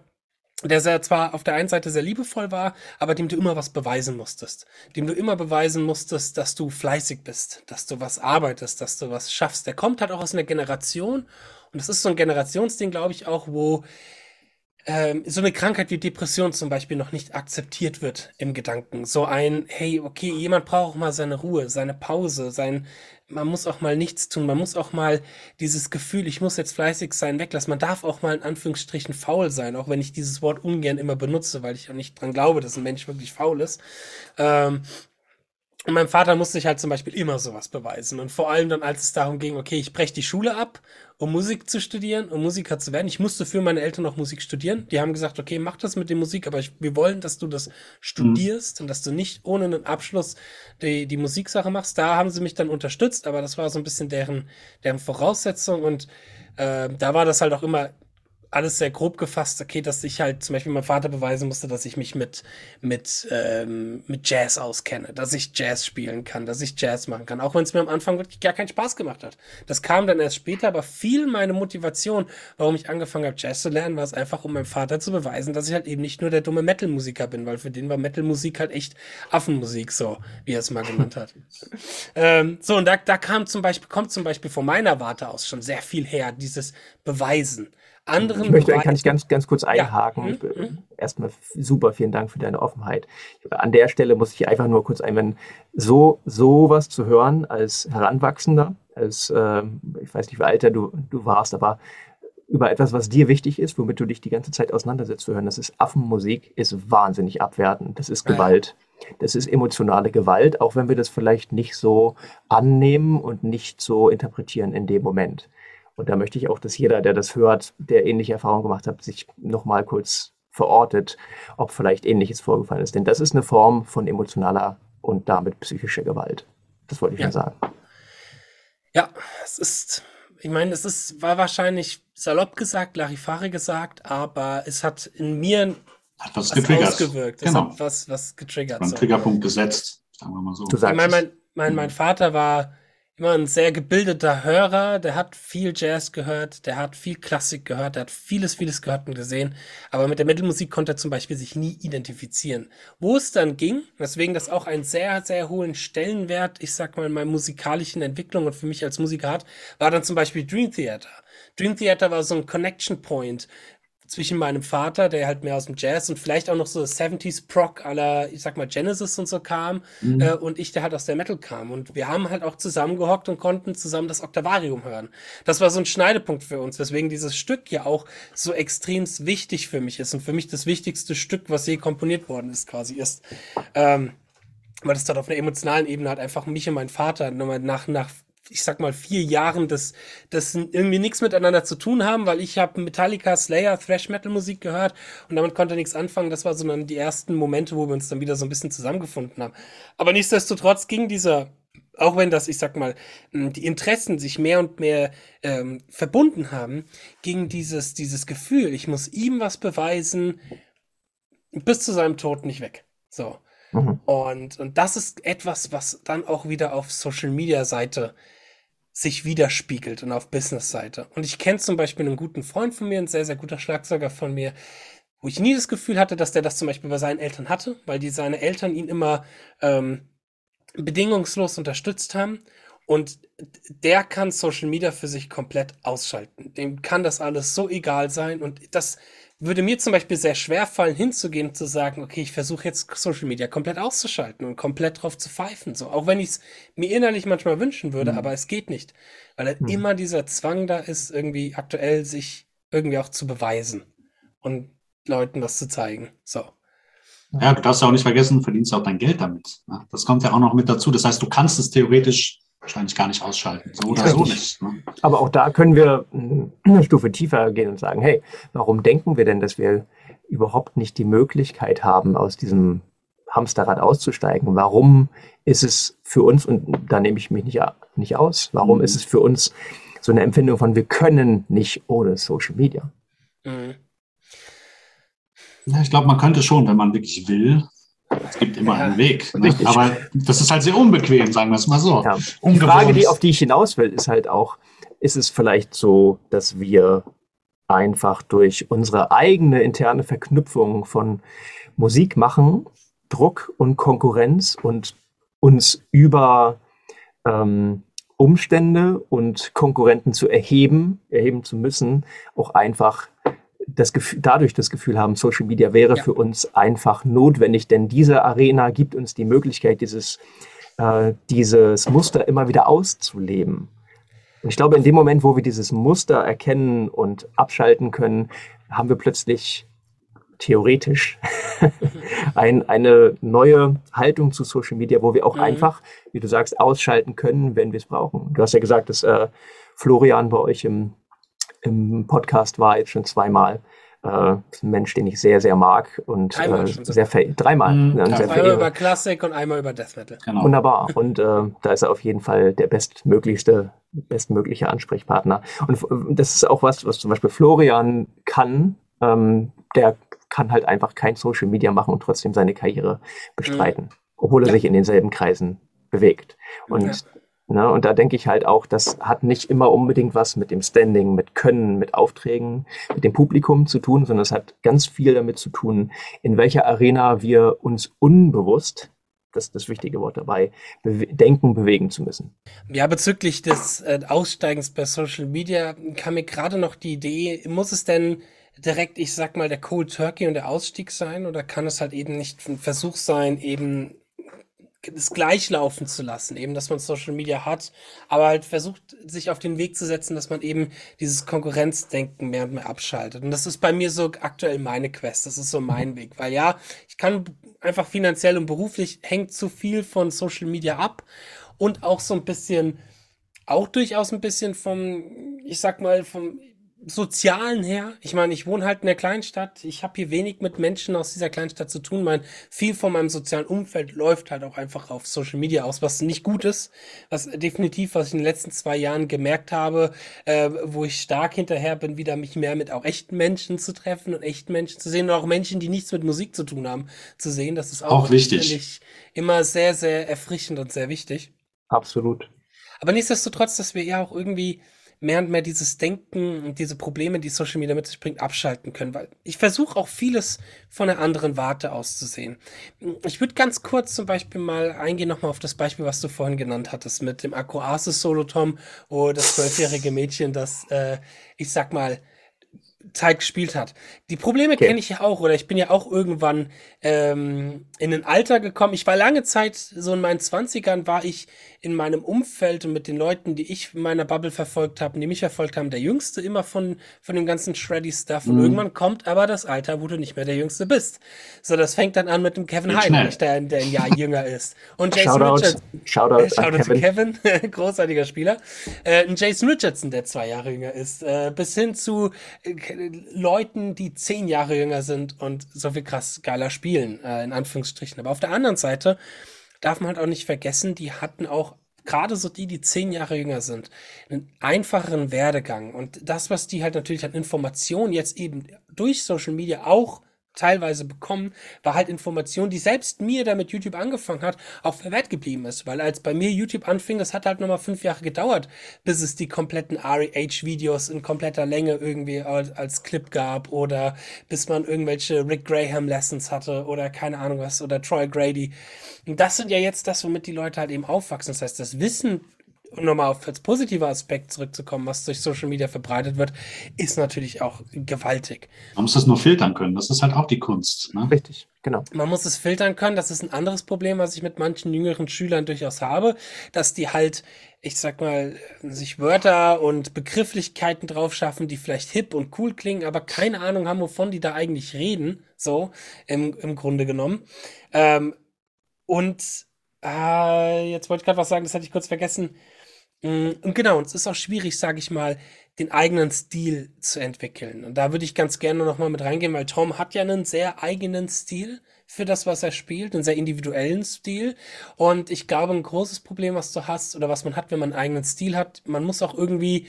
der sehr zwar auf der einen Seite sehr liebevoll war, aber dem du immer was beweisen musstest. Dem du immer beweisen musstest, dass du fleißig bist, dass du was arbeitest, dass du was schaffst. Der kommt halt auch aus einer Generation und das ist so ein Generationsding, glaube ich, auch, wo ähm, so eine Krankheit wie Depression zum Beispiel noch nicht akzeptiert wird im Gedanken. So ein, hey, okay, jemand braucht mal seine Ruhe, seine Pause, sein, man muss auch mal nichts tun, man muss auch mal dieses Gefühl, ich muss jetzt fleißig sein, weglassen. Man darf auch mal in Anführungsstrichen faul sein, auch wenn ich dieses Wort ungern immer benutze, weil ich auch nicht dran glaube, dass ein Mensch wirklich faul ist. Ähm, und mein Vater musste sich halt zum Beispiel immer sowas beweisen. Und vor allem dann, als es darum ging, okay, ich breche die Schule ab, um Musik zu studieren, um Musiker zu werden. Ich musste für meine Eltern noch Musik studieren. Die haben gesagt, okay, mach das mit der Musik, aber ich, wir wollen, dass du das studierst mhm. und dass du nicht ohne einen Abschluss die, die Musiksache machst. Da haben sie mich dann unterstützt, aber das war so ein bisschen deren, deren Voraussetzung. Und äh, da war das halt auch immer alles sehr grob gefasst, okay, dass ich halt zum Beispiel meinem Vater beweisen musste, dass ich mich mit, mit, ähm, mit Jazz auskenne, dass ich Jazz spielen kann, dass ich Jazz machen kann, auch wenn es mir am Anfang wirklich gar keinen Spaß gemacht hat. Das kam dann erst später, aber viel meine Motivation, warum ich angefangen habe, Jazz zu lernen, war es einfach, um meinem Vater zu beweisen, dass ich halt eben nicht nur der dumme Metal-Musiker bin, weil für den war Metal-Musik halt echt Affenmusik, so wie er es mal genannt hat. ähm, so, und da, da kam zum Beispiel, kommt zum Beispiel von meiner Warte aus schon sehr viel her, dieses Beweisen anderen.
Ich möchte, kann ich ganz, ganz kurz einhaken. Ja. Mhm. Erstmal super, vielen Dank für deine Offenheit. An der Stelle muss ich einfach nur kurz einwenden, so sowas zu hören als Heranwachsender, als äh, ich weiß nicht, wie alt du, du warst, aber über etwas, was dir wichtig ist, womit du dich die ganze Zeit auseinandersetzt zu hören, das ist Affenmusik, ist wahnsinnig abwertend. Das ist Gewalt. Das ist emotionale Gewalt, auch wenn wir das vielleicht nicht so annehmen und nicht so interpretieren in dem Moment. Und da möchte ich auch, dass jeder, der das hört, der ähnliche Erfahrungen gemacht hat, sich nochmal kurz verortet, ob vielleicht Ähnliches vorgefallen ist. Denn das ist eine Form von emotionaler und damit psychischer Gewalt. Das wollte ich ja. nur sagen.
Ja, es ist, ich meine, es ist, war wahrscheinlich salopp gesagt, Larifare gesagt, aber es hat in mir
hat was, was getriggert.
ausgewirkt. Es genau. hat was, was getriggert.
Ein so. Triggerpunkt gesetzt, sagen wir mal so.
Du sagst ich meine, mein, mein, mein Vater war immer ein sehr gebildeter Hörer, der hat viel Jazz gehört, der hat viel Klassik gehört, der hat vieles, vieles gehört und gesehen, aber mit der Metalmusik konnte er zum Beispiel sich nie identifizieren. Wo es dann ging, deswegen das auch einen sehr, sehr hohen Stellenwert, ich sag mal, in meiner musikalischen Entwicklung und für mich als Musiker hat, war dann zum Beispiel Dream Theater. Dream Theater war so ein Connection Point zwischen meinem Vater, der halt mehr aus dem Jazz und vielleicht auch noch so 70s Proc aller, ich sag mal, Genesis und so kam, mhm. äh, und ich, der halt aus der Metal kam. Und wir haben halt auch zusammengehockt und konnten zusammen das Octavarium hören. Das war so ein Schneidepunkt für uns, weswegen dieses Stück ja auch so extrem wichtig für mich ist und für mich das wichtigste Stück, was je komponiert worden ist, quasi ist. Ähm, weil das dort auf einer emotionalen Ebene halt einfach mich und mein Vater nochmal nach, nach ich sag mal, vier Jahren das, das irgendwie nichts miteinander zu tun haben, weil ich habe Metallica, Slayer, Thrash Metal Musik gehört und damit konnte nichts anfangen. Das war so dann die ersten Momente, wo wir uns dann wieder so ein bisschen zusammengefunden haben. Aber nichtsdestotrotz ging dieser, auch wenn das, ich sag mal, die Interessen sich mehr und mehr ähm, verbunden haben, ging dieses, dieses Gefühl, ich muss ihm was beweisen, bis zu seinem Tod nicht weg. So. Mhm. Und, und das ist etwas, was dann auch wieder auf Social Media Seite sich widerspiegelt und auf Business-Seite. Und ich kenne zum Beispiel einen guten Freund von mir, ein sehr, sehr guter Schlagzeuger von mir, wo ich nie das Gefühl hatte, dass der das zum Beispiel bei seinen Eltern hatte, weil die seine Eltern ihn immer ähm, bedingungslos unterstützt haben. Und der kann Social Media für sich komplett ausschalten. Dem kann das alles so egal sein. Und das würde mir zum Beispiel sehr schwer fallen, hinzugehen und zu sagen, okay, ich versuche jetzt Social Media komplett auszuschalten und komplett drauf zu pfeifen. So, auch wenn ich es mir innerlich manchmal wünschen würde, mhm. aber es geht nicht. Weil halt mhm. immer dieser Zwang da ist, irgendwie aktuell sich irgendwie auch zu beweisen und Leuten was zu zeigen. So.
Ja, du darfst ja auch nicht vergessen, verdienst auch dein Geld damit. Ne? Das kommt ja auch noch mit dazu. Das heißt, du kannst es theoretisch wahrscheinlich gar nicht ausschalten. So oder so nicht. Ne?
Aber auch da können wir eine Stufe tiefer gehen und sagen, hey, warum denken wir denn, dass wir überhaupt nicht die Möglichkeit haben, aus diesem Hamsterrad auszusteigen? Warum ist es für uns, und da nehme ich mich nicht, nicht aus, warum mhm. ist es für uns so eine Empfindung von, wir können nicht ohne Social Media? Mhm.
Ja, ich glaube, man könnte schon, wenn man wirklich will. Es gibt immer einen Weg. Ne? Aber das ist halt sehr unbequem, sagen wir es mal so. Ja.
Die Frage, die, auf die ich hinaus will, ist halt auch, ist es vielleicht so, dass wir einfach durch unsere eigene interne Verknüpfung von Musik machen, Druck und Konkurrenz und uns über ähm, Umstände und Konkurrenten zu erheben, erheben zu müssen, auch einfach das Gefühl, dadurch das Gefühl haben, Social Media wäre ja. für uns einfach notwendig, denn diese Arena gibt uns die Möglichkeit, dieses, äh, dieses Muster immer wieder auszuleben. Und ich glaube, in dem Moment, wo wir dieses Muster erkennen und abschalten können, haben wir plötzlich theoretisch ein, eine neue Haltung zu Social Media, wo wir auch mhm. einfach, wie du sagst, ausschalten können, wenn wir es brauchen. Du hast ja gesagt, dass äh, Florian bei euch im, im Podcast war jetzt schon zweimal. Äh, ein Mensch, den ich sehr, sehr mag und äh, sehr ver dreimal.
Mhm. Ne, sehr einmal über Klassik und einmal über Death Metal.
Genau. Wunderbar. Und äh, da ist er auf jeden Fall der bestmöglichste, bestmögliche Ansprechpartner. Und das ist auch was, was zum Beispiel Florian kann. Ähm, der kann halt einfach kein Social Media machen und trotzdem seine Karriere bestreiten, mhm. obwohl er ja. sich in denselben Kreisen bewegt. Und, ja. Ne, und da denke ich halt auch, das hat nicht immer unbedingt was mit dem Standing, mit Können, mit Aufträgen, mit dem Publikum zu tun, sondern es hat ganz viel damit zu tun, in welcher Arena wir uns unbewusst das ist das wichtige Wort dabei, bewe denken, bewegen zu müssen.
Ja, bezüglich des äh, Aussteigens bei Social Media kam mir gerade noch die Idee, muss es denn direkt, ich sag mal, der Cold Turkey und der Ausstieg sein? Oder kann es halt eben nicht ein Versuch sein, eben es gleich laufen zu lassen, eben, dass man Social Media hat, aber halt versucht, sich auf den Weg zu setzen, dass man eben dieses Konkurrenzdenken mehr und mehr abschaltet. Und das ist bei mir so aktuell meine Quest, das ist so mein Weg, weil ja, ich kann einfach finanziell und beruflich hängt zu viel von Social Media ab und auch so ein bisschen, auch durchaus ein bisschen vom, ich sag mal, vom Sozialen her, ich meine, ich wohne halt in der Kleinstadt, ich habe hier wenig mit Menschen aus dieser Kleinstadt zu tun. Mein, viel von meinem sozialen Umfeld läuft halt auch einfach auf Social Media aus, was nicht gut ist, was definitiv, was ich in den letzten zwei Jahren gemerkt habe, äh, wo ich stark hinterher bin, wieder mich mehr mit auch echten Menschen zu treffen und echten Menschen zu sehen und auch Menschen, die nichts mit Musik zu tun haben, zu sehen. Das ist auch,
auch wichtig.
immer sehr, sehr erfrischend und sehr wichtig.
Absolut.
Aber nichtsdestotrotz, dass wir ja auch irgendwie mehr und mehr dieses Denken und diese Probleme, die Social Media mit sich bringt, abschalten können. Weil ich versuche auch vieles von einer anderen Warte aus zu sehen. Ich würde ganz kurz zum Beispiel mal eingehen nochmal auf das Beispiel, was du vorhin genannt hattest, mit dem Akku Asus Solo Tom, wo das zwölfjährige Mädchen, das, äh, ich sag mal, Zeit gespielt hat. Die Probleme okay. kenne ich ja auch, oder ich bin ja auch irgendwann ähm, in ein Alter gekommen. Ich war lange Zeit, so in meinen Zwanzigern, war ich in meinem Umfeld und mit den Leuten, die ich in meiner Bubble verfolgt habe, die mich verfolgt haben, der Jüngste immer von, von dem ganzen Shreddy-Stuff. Mhm. Und irgendwann kommt aber das Alter, wo du nicht mehr der Jüngste bist. So, das fängt dann an mit dem Kevin Heinrich, der, der ein Jahr jünger ist. Und Jason Shoutout, Richardson.
Shoutout, äh, Shoutout
Kevin. Kevin. großartiger Spieler. Äh, ein Jason Richardson, der zwei Jahre jünger ist. Äh, bis hin zu äh, Leuten, die zehn Jahre jünger sind und so viel krass geiler spielen, äh, in Anführungsstrichen. Aber auf der anderen Seite darf man halt auch nicht vergessen, die hatten auch gerade so die, die zehn Jahre jünger sind, einen einfacheren Werdegang. Und das, was die halt natürlich an Informationen jetzt eben durch Social Media auch teilweise bekommen, war halt Information, die selbst mir, der mit YouTube angefangen hat, auch verwehrt geblieben ist. Weil als bei mir YouTube anfing, das hat halt nochmal fünf Jahre gedauert, bis es die kompletten REH-Videos in kompletter Länge irgendwie als, als, Clip gab oder bis man irgendwelche Rick Graham-Lessons hatte oder keine Ahnung was oder Troy Grady. Und das sind ja jetzt das, womit die Leute halt eben aufwachsen. Das heißt, das Wissen um nochmal auf als positiver Aspekt zurückzukommen, was durch Social Media verbreitet wird, ist natürlich auch gewaltig.
Man muss das nur filtern können. Das ist halt auch die Kunst. Ne?
Richtig, genau.
Man muss es filtern können. Das ist ein anderes Problem, was ich mit manchen jüngeren Schülern durchaus habe, dass die halt, ich sag mal, sich Wörter und Begrifflichkeiten drauf schaffen, die vielleicht hip und cool klingen, aber keine Ahnung haben, wovon die da eigentlich reden. So, im, im Grunde genommen. Ähm, und äh, jetzt wollte ich gerade was sagen, das hatte ich kurz vergessen. Mm, und genau, es ist auch schwierig, sage ich mal, den eigenen Stil zu entwickeln. Und da würde ich ganz gerne nochmal mit reingehen, weil Tom hat ja einen sehr eigenen Stil für das, was er spielt, einen sehr individuellen Stil. Und ich glaube, ein großes Problem, was du hast oder was man hat, wenn man einen eigenen Stil hat, man muss auch irgendwie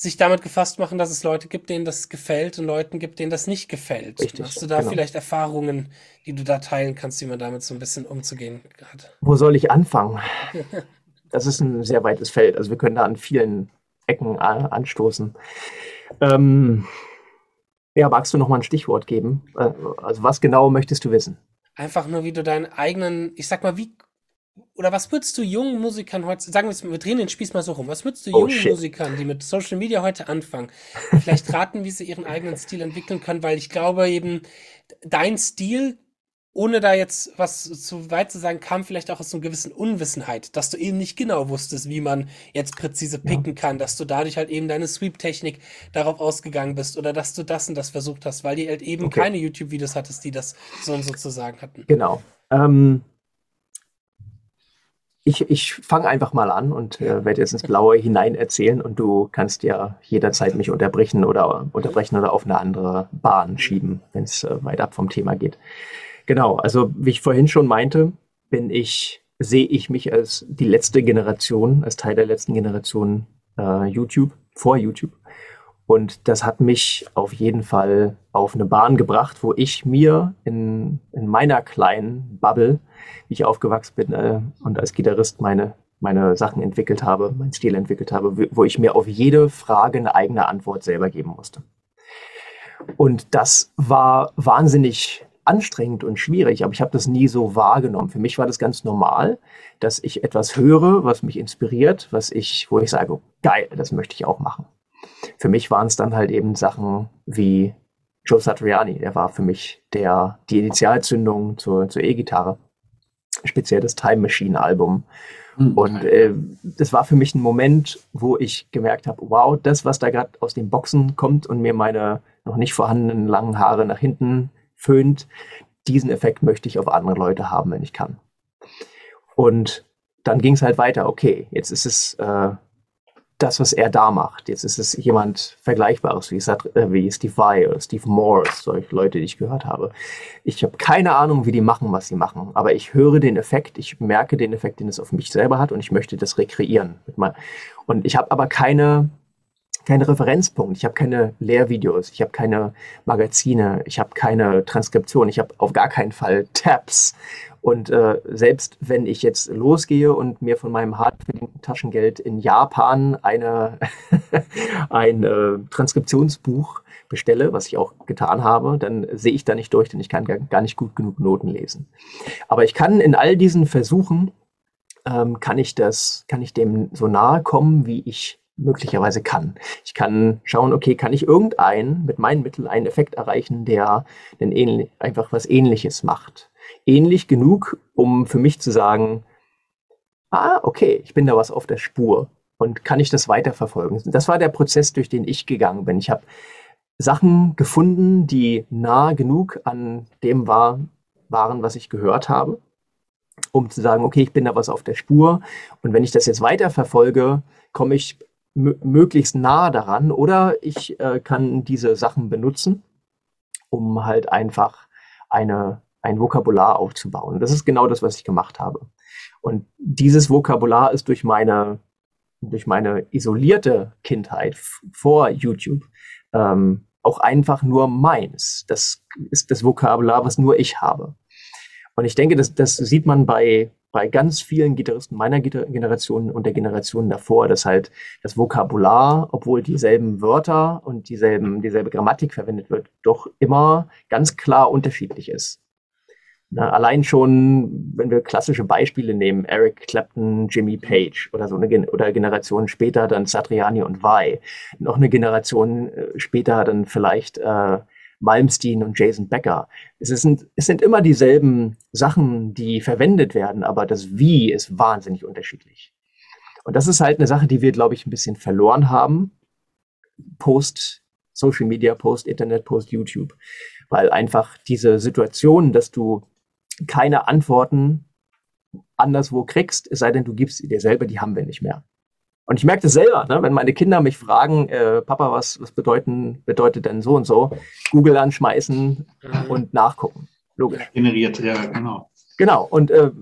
sich damit gefasst machen, dass es Leute gibt, denen das gefällt und Leuten gibt, denen das nicht gefällt. Richtig, Hast du da genau. vielleicht Erfahrungen, die du da teilen kannst, wie man damit so ein bisschen umzugehen hat?
Wo soll ich anfangen? das ist ein sehr weites Feld. Also wir können da an vielen Ecken anstoßen. Ähm, ja, magst du noch mal ein Stichwort geben? Äh, also was genau möchtest du wissen?
Einfach nur, wie du deinen eigenen, ich sag mal, wie oder was würdest du jungen Musikern heute, sagen wir, wir drehen den Spieß mal so rum, was würdest du
Oh,
jungen
shit.
Musikern, die mit Social Media heute anfangen, vielleicht raten, wie sie ihren eigenen Stil entwickeln können, weil ich glaube eben, dein Stil, ohne da jetzt was zu weit zu sagen, kam vielleicht auch aus so einer gewissen Unwissenheit, dass du eben nicht genau wusstest, wie man jetzt präzise picken kann, dass du dadurch halt eben deine Sweep-Technik darauf ausgegangen bist oder dass du das und das versucht hast, weil die halt eben
Okay.
keine YouTube-Videos hattest, die das so und so zu sagen hatten.
Genau. Ähm, ich ich fange einfach mal an und äh, werde jetzt ins Blaue hinein erzählen und du kannst ja jederzeit mich unterbrechen oder unterbrechen oder auf eine andere Bahn schieben, wenn es äh, weit ab vom Thema geht. Genau, also wie ich vorhin schon meinte, bin ich, sehe ich mich als die letzte Generation, als Teil der letzten Generation äh, YouTube, vor YouTube. Und das hat mich auf jeden Fall auf eine Bahn gebracht, wo ich mir in, in meiner kleinen Bubble, wie ich aufgewachsen bin äh, und als Gitarrist meine, meine Sachen entwickelt habe, meinen Stil entwickelt habe, wo- ich mir auf jede Frage eine eigene Antwort selber geben musste. Und das war wahnsinnig anstrengend und schwierig, aber ich habe das nie so wahrgenommen. Für mich war das ganz normal, dass ich etwas höre, was mich inspiriert, was ich, wo ich sage, geil, das möchte ich auch machen. Für mich waren es dann halt eben Sachen wie Joe Satriani, der war für mich der, die Initialzündung zur, zur E-Gitarre. Speziell das Time Machine Album.
Hm,
Und äh, das war für mich ein Moment, wo ich gemerkt habe, wow, das, was da gerade aus den Boxen kommt und mir meine noch nicht vorhandenen langen Haare nach hinten föhnt, diesen Effekt möchte ich auf andere Leute haben, wenn ich kann. Und dann ging es halt weiter, okay, jetzt ist es äh, das, was er da macht. Jetzt ist es jemand Vergleichbares äh, wie Steve Vai oder Steve Morse, solche Leute, die ich gehört habe. Ich habe keine Ahnung, wie die machen, was sie machen, aber ich höre den Effekt, ich merke den Effekt, den es auf mich selber hat und ich möchte das rekreieren. Und ich habe aber keine, keine Referenzpunkt, ich habe keine Lehrvideos, ich habe keine Magazine, ich habe keine Transkription, ich habe auf gar keinen Fall Tabs. Und äh, selbst wenn ich jetzt losgehe und mir von meinem hart verdienten Taschengeld in Japan eine, ein äh, Transkriptionsbuch bestelle, was ich auch getan habe, dann sehe ich da nicht durch, denn ich kann gar, gar nicht gut genug Noten lesen. Aber ich kann in all diesen Versuchen, ähm, kann ich das, kann ich dem so nahe kommen, wie ich möglicherweise kann. Ich kann schauen, okay, kann ich irgendeinen mit meinen Mitteln einen Effekt erreichen, der denn ähnlich, einfach was Ähnliches macht. Ähnlich genug, um für mich zu sagen, ah, okay, ich bin da was auf der Spur und kann ich das weiterverfolgen. Das war der Prozess, durch den ich gegangen bin. Ich habe Sachen gefunden, die nah genug an dem war, waren, was ich gehört habe, um zu sagen, okay, ich bin da was auf der Spur und wenn ich das jetzt weiterverfolge, komme ich möglichst nah daran oder ich äh, kann diese Sachen benutzen, um halt einfach eine, ein Vokabular aufzubauen. Das ist genau das, was ich gemacht habe. Und dieses Vokabular ist durch meine, durch meine isolierte Kindheit vor YouTube ähm, auch einfach nur meins. Das ist das Vokabular, was nur ich habe. Und ich denke, das, das sieht man bei, bei ganz vielen Gitarristen meiner Generation und der Generation davor, dass halt das Vokabular, obwohl dieselben Wörter und dieselben, dieselbe Grammatik verwendet wird, doch immer ganz klar unterschiedlich ist. Na, allein schon, wenn wir klassische Beispiele nehmen, Eric Clapton, Jimmy Page oder so eine Gen oder Generation später dann Satriani und Vai, noch eine Generation äh, später dann vielleicht äh, Malmsteen und Jason Becker. Es sind, es sind immer dieselben Sachen, die verwendet werden, aber das Wie ist wahnsinnig unterschiedlich. Und das ist halt eine Sache, die wir, glaube ich, ein bisschen verloren haben. Post Social Media, Post Internet, Post YouTube. Weil einfach diese Situation, dass du keine Antworten anderswo kriegst, es sei denn, du gibst dir selber, die haben wir nicht mehr. Und ich merke das selber, ne? wenn meine Kinder mich fragen, äh, Papa, was, was bedeuten, bedeutet denn so und so? Google anschmeißen
Mhm.
und nachgucken. Logisch.
generiert, ja, genau.
Genau. Und äh,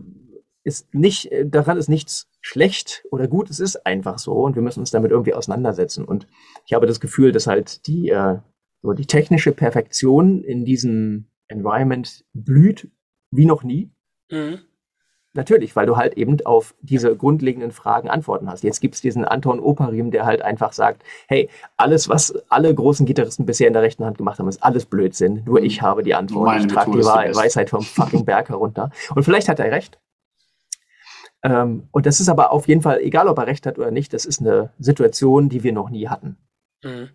ist nicht, äh, daran ist nichts schlecht oder gut, es ist einfach so und wir müssen uns damit irgendwie auseinandersetzen. Und ich habe das Gefühl, dass halt die, äh, so die technische Perfektion in diesem Environment blüht wie noch nie.
Mhm.
Natürlich, weil du halt eben auf diese grundlegenden Fragen Antworten hast. Jetzt gibt's diesen Anton Oparim, der halt einfach sagt, hey, alles, was alle großen Gitarristen bisher in der rechten Hand gemacht haben, ist alles Blödsinn. Nur ich habe die Antwort.
Meine
ich trage die. Weisheit vom fucking Berg herunter. Und vielleicht hat er recht. Ähm, und das ist aber auf jeden Fall, egal ob er recht hat oder nicht, das ist eine Situation, die wir noch nie hatten. Mhm.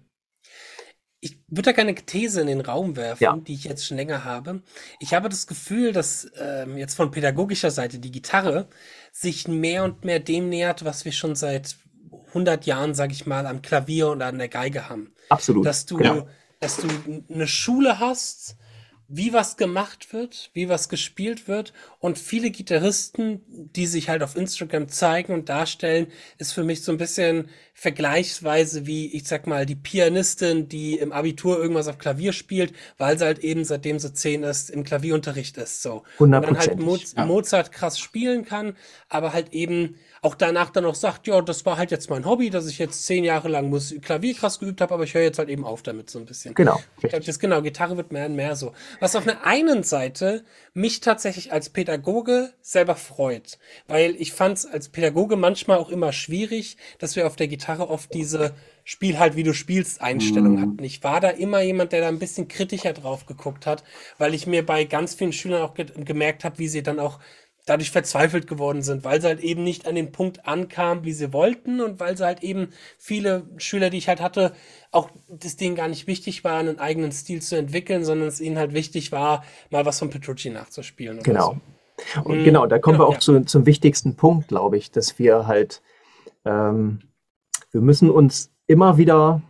Ich würde da gerne These in den Raum werfen, ja. die ich jetzt schon länger habe. Ich habe das Gefühl, dass ähm, jetzt von pädagogischer Seite die Gitarre sich mehr und mehr dem nähert, was wir schon seit 100 Jahren, sage ich mal, am Klavier und an der Geige haben.
Absolut.
Dass du, ja. dass du eine Schule hast, wie was gemacht wird, wie was gespielt wird. Und viele Gitarristen, die sich halt auf Instagram zeigen und darstellen, ist für mich so ein bisschen vergleichsweise wie, ich sag mal, die Pianistin, die im Abitur irgendwas auf Klavier spielt, weil sie halt eben, seitdem sie zehn ist, im Klavierunterricht ist. So. Und dann halt Mo ja. Mozart krass spielen kann, aber halt eben auch danach dann noch sagt, ja, das war halt jetzt mein Hobby, dass ich jetzt zehn Jahre lang Musik, Klavier krass geübt habe, aber ich höre jetzt halt eben auf damit so ein bisschen.
Genau.
Ich glaube, das genau, Gitarre wird mehr und mehr so. Was auf der einen Seite mich tatsächlich als Pädagoge selber freut, weil ich fand es als Pädagoge manchmal auch immer schwierig, dass wir auf der Gitarre oft diese Spiel halt, wie du spielst, Einstellung mhm. hatten. Ich war da immer jemand, der da ein bisschen kritischer drauf geguckt hat, weil ich mir bei ganz vielen Schülern auch ge gemerkt habe, wie sie dann auch dadurch verzweifelt geworden sind, weil sie halt eben nicht an den Punkt ankamen, wie sie wollten und weil sie halt eben viele Schüler, die ich halt hatte, auch das denen gar nicht wichtig war, einen eigenen Stil zu entwickeln, sondern es ihnen halt wichtig war, mal was von Petrucci nachzuspielen.
Genau. So. Und mhm. genau, da kommen genau, wir auch ja. zu, zum wichtigsten Punkt, glaube ich, dass wir halt, ähm, wir müssen uns immer wieder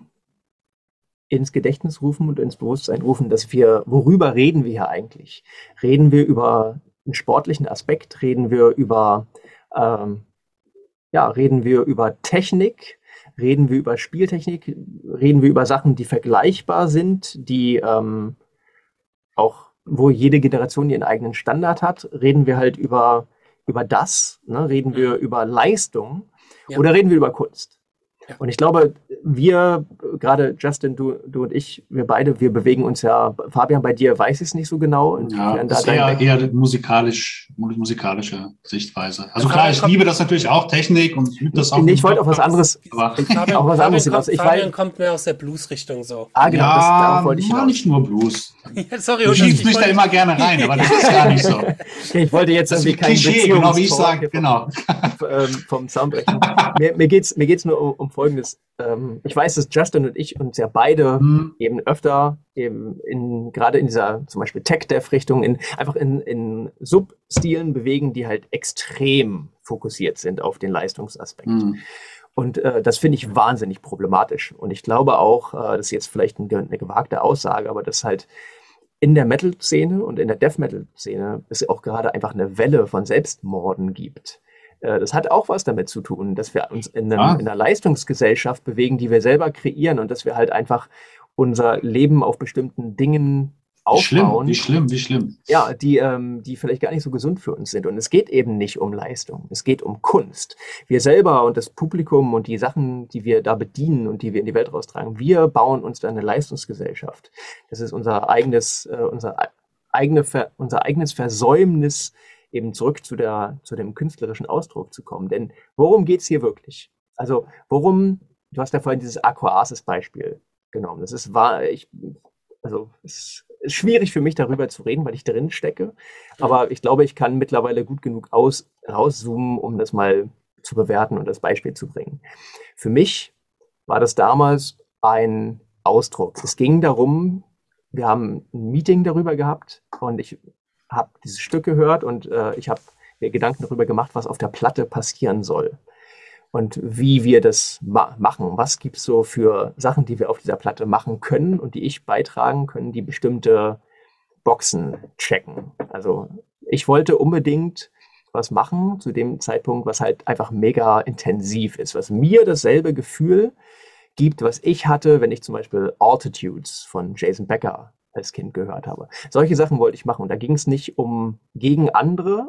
ins Gedächtnis rufen und ins Bewusstsein rufen, dass wir, worüber reden wir hier eigentlich? Reden wir über einen sportlichen Aspekt, reden wir über, ähm, ja, reden wir über Technik, reden wir über Spieltechnik, reden wir über Sachen, die vergleichbar sind, die ähm, auch, wo jede Generation ihren eigenen Standard hat, reden wir halt über, über das, ne? reden wir mhm. über Leistung ja. oder reden wir über Kunst. Und ich glaube, wir, gerade Justin, du, du und ich, wir beide, wir bewegen uns ja, Fabian, bei dir weiß ich es nicht so genau.
Ja, das ist eher, eher musikalisch, musikalische Sichtweise. Also klar, ich liebe das natürlich auch, Technik und
übe das auch. Nee, ich wollte auf was anderes,
aber Fabian, auch was anderes hinaus. Ich Fabian kommt mehr aus der Blues-Richtung so.
Ah, genau, ja, das, darauf wollte ich hinaus. nicht nur Blues. ja, sorry, du schiebst mich da immer gerne rein, aber das ist gar nicht so.
ich wollte jetzt irgendwie kein
Klischee, genau wie ich sage, genau.
Ähm, vom Soundbrechen. mir, mir geht's, mir geht's nur um, um Folgendes. Ähm, ich weiß, dass Justin und ich uns ja beide mhm. eben öfter eben in, gerade in dieser zum Beispiel Tech-Dev-Richtung, in, einfach in, in Substilen bewegen, die halt extrem fokussiert sind auf den Leistungsaspekt. Mhm. Und äh, das finde ich wahnsinnig problematisch. Und ich glaube auch, äh, das ist jetzt vielleicht ein, eine gewagte Aussage, aber dass halt in der Metal-Szene und in der Death-Metal-Szene es auch gerade einfach eine Welle von Selbstmorden gibt. Äh, das hat auch was damit zu tun, dass wir uns in, einem, ah. in, einer Leistungsgesellschaft bewegen, die wir selber kreieren und dass wir halt einfach unser Leben auf bestimmten Dingen aufbauen.
Wie schlimm, wie schlimm, wie schlimm.
Ja, die, ähm, die vielleicht gar nicht so gesund für uns sind. Und es geht eben nicht um Leistung, es geht um Kunst. Wir selber und das Publikum und die Sachen, die wir da bedienen und die wir in die Welt raustragen, wir bauen uns da eine Leistungsgesellschaft. Das ist unser eigenes, äh, unser, eigene, unser eigenes Versäumnis eben zurück zu, der, zu dem künstlerischen Ausdruck zu kommen. Denn worum geht es hier wirklich? Also worum, du hast ja vorhin dieses Aquasis-Beispiel genommen. Das ist wahr, ich, also es ist schwierig für mich darüber zu reden, weil ich drin stecke. Aber ich glaube, ich kann mittlerweile gut genug aus, rauszoomen, um das mal zu bewerten und das Beispiel zu bringen. Für mich war das damals ein Ausdruck. Es ging darum, wir haben ein Meeting darüber gehabt und ich habe dieses Stück gehört und äh, ich habe mir Gedanken darüber gemacht, was auf der Platte passieren soll und wie wir das ma machen. Was gibt es so für Sachen, die wir auf dieser Platte machen können und die ich beitragen können, die bestimmte Boxen checken. Also ich wollte unbedingt was machen zu dem Zeitpunkt, was halt einfach mega intensiv ist, was mir dasselbe Gefühl gibt, was ich hatte, wenn ich zum Beispiel Altitudes von Jason Becker als Kind gehört habe. Solche Sachen wollte ich machen. Und da ging es nicht um gegen andere,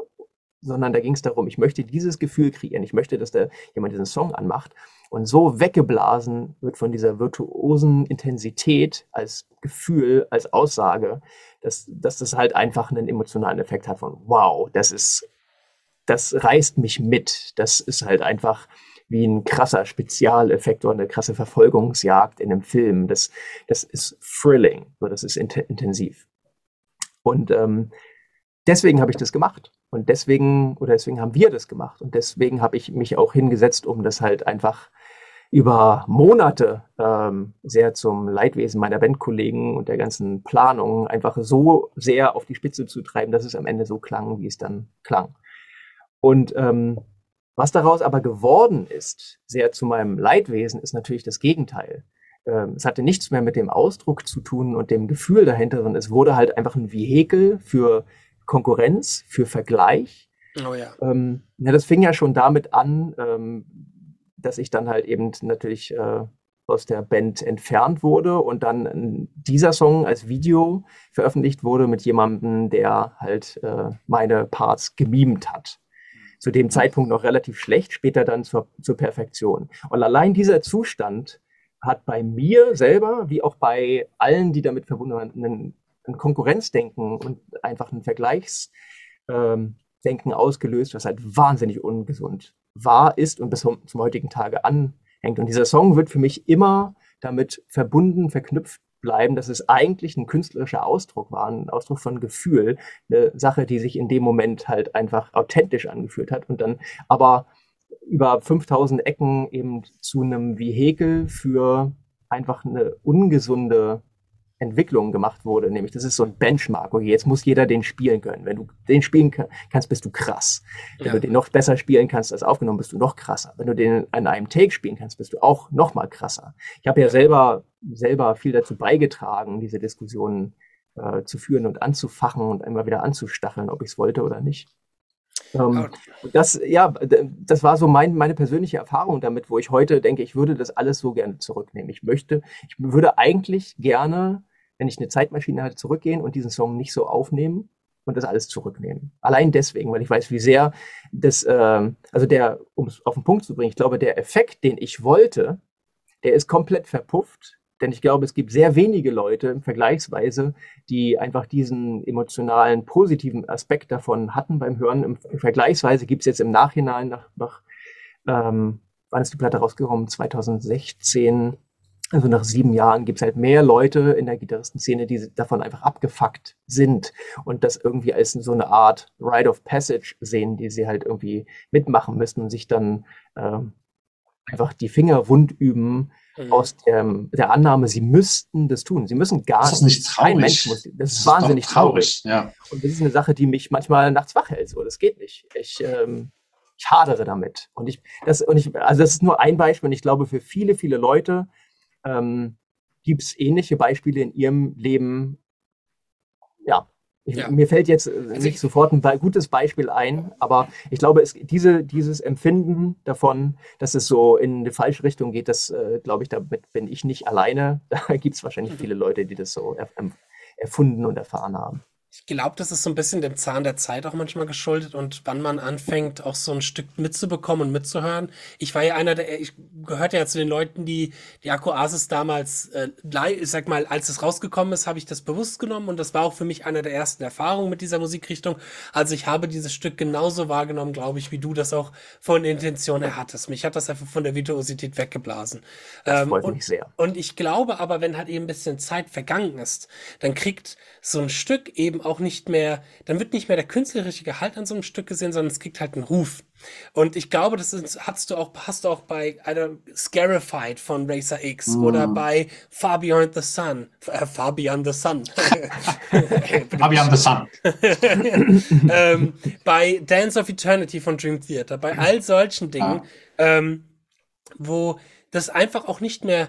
sondern da ging es darum, ich möchte dieses Gefühl kreieren. Ich möchte, dass da jemand diesen Song anmacht und so weggeblasen wird von dieser virtuosen Intensität als Gefühl, als Aussage, dass, dass das halt einfach einen emotionalen Effekt hat von wow, das ist, das reißt mich mit. Das ist halt einfach wie ein krasser Spezialeffekt oder eine krasse Verfolgungsjagd in einem Film. Das, das ist thrilling, so, das ist int intensiv. Und ähm, deswegen habe ich das gemacht. Und deswegen, oder deswegen haben wir das gemacht. Und deswegen habe ich mich auch hingesetzt, um das halt einfach über Monate ähm, sehr zum Leidwesen meiner Bandkollegen und der ganzen Planung einfach so sehr auf die Spitze zu treiben, dass es am Ende so klang, wie es dann klang. Und ähm, was daraus aber geworden ist, sehr zu meinem Leidwesen, ist natürlich das Gegenteil. Ähm, es hatte nichts mehr mit dem Ausdruck zu tun und dem Gefühl dahinter, sondern es wurde halt einfach ein Vehikel für Konkurrenz, für Vergleich. Oh ja. Ähm, das fing ja schon damit an, ähm, dass ich dann halt eben natürlich äh, aus der Band entfernt wurde und dann dieser Song als Video veröffentlicht wurde mit jemandem, der halt äh, meine Parts gemimt hat. Zu dem Zeitpunkt noch relativ schlecht, später dann zur, zur Perfektion. Und allein dieser Zustand hat bei mir selber, wie auch bei allen, die damit verbunden waren, ein, ein Konkurrenzdenken und einfach ein Vergleichsdenken ähm, ausgelöst, was halt wahnsinnig ungesund war, ist und bis zum heutigen Tage anhängt. Und dieser Song wird für mich immer damit verbunden, verknüpft bleiben, dass es eigentlich ein künstlerischer Ausdruck war, ein Ausdruck von Gefühl, eine Sache, die sich in dem Moment halt einfach authentisch angefühlt hat und dann aber über 5000 Ecken eben zu einem Vehikel für einfach eine ungesunde Entwicklung gemacht wurde, nämlich das ist so ein Benchmark. Okay, jetzt muss jeder den spielen können. Wenn du den spielen kannst, bist du krass. Wenn ja. du den noch besser spielen kannst als aufgenommen, bist du noch krasser. Wenn du den an einem Take spielen kannst, bist du auch noch mal krasser. Ich habe ja selber selber viel dazu beigetragen, diese Diskussionen äh, zu führen und anzufachen und immer wieder anzustacheln, ob ich es wollte oder nicht. Ähm, das, ja, das war so mein, meine persönliche Erfahrung damit, wo ich heute denke, ich würde das alles so gerne zurücknehmen. Ich möchte, ich würde eigentlich gerne, wenn ich eine Zeitmaschine hatte, zurückgehen und diesen Song nicht so aufnehmen und das alles zurücknehmen. Allein deswegen, weil ich weiß, wie sehr das, äh, also der, um es auf den Punkt zu bringen, ich glaube, der Effekt, den ich wollte, der ist komplett verpufft denn ich glaube, es gibt sehr wenige Leute vergleichsweise, die einfach diesen emotionalen, positiven Aspekt davon hatten beim Hören. Im, vergleichsweise gibt es jetzt im Nachhinein nach, nach ähm, wann ist die Platte rausgekommen? 2016. Also nach sieben Jahren gibt es halt mehr Leute in der Gitarristenszene, die davon einfach abgefuckt sind und das irgendwie als so eine Art Rite of Passage sehen, die sie halt irgendwie mitmachen müssen und sich dann ähm, einfach die Finger wund üben, mhm. aus der, der, Annahme, sie müssten das tun. Sie müssen gar
das ist nicht traurig. Kein
Mensch muss, das, das ist, wahnsinnig traurig. traurig.
Ja.
Und das ist eine Sache, die mich manchmal nachts wach hält. So, das geht nicht. Ich, ähm, ich hadere damit. Und ich, das, und ich, also das ist nur ein Beispiel. Und ich glaube, für viele, viele Leute ähm, gibt es ähnliche Beispiele in ihrem Leben. Ja, ich, ja. Mir fällt jetzt äh, also nicht sofort ein gutes Beispiel ein, aber ich glaube, es, diese, dieses Empfinden davon, dass es so in eine falsche Richtung geht, das äh, glaube ich, damit bin ich nicht alleine. Da gibt es wahrscheinlich mhm. viele Leute, die das so erfunden und erfahren haben.
Ich glaube, das ist so ein bisschen dem Zahn der Zeit auch manchmal geschuldet und wann man anfängt, auch so ein Stück mitzubekommen und mitzuhören. Ich war ja einer der, ich gehörte ja zu den Leuten, die die Akku-Asis damals, äh, ich sag mal, als es rausgekommen ist, habe ich das bewusst genommen und das war auch für mich einer der ersten Erfahrungen mit dieser Musikrichtung. Also ich habe dieses Stück genauso wahrgenommen, glaube ich, wie du das auch von der Intention her hattest. Mich hat das einfach von der Virtuosität weggeblasen.
Das ähm, freut und, mich sehr.
Und ich glaube aber, wenn halt eben ein bisschen Zeit vergangen ist, dann kriegt so ein Stück eben auch nicht mehr, dann wird nicht mehr der künstlerische Gehalt an so einem Stück gesehen, sondern es kriegt halt einen Ruf. Und ich glaube, das ist, hast du auch, hast du auch bei einer Scarified von Racer X mm. oder bei Far Beyond the Sun, äh, Far Beyond the Sun.
Far Beyond the Sun.
ähm, bei Dance of Eternity von Dream Theater, bei all solchen Dingen, ah. ähm, wo das einfach auch nicht mehr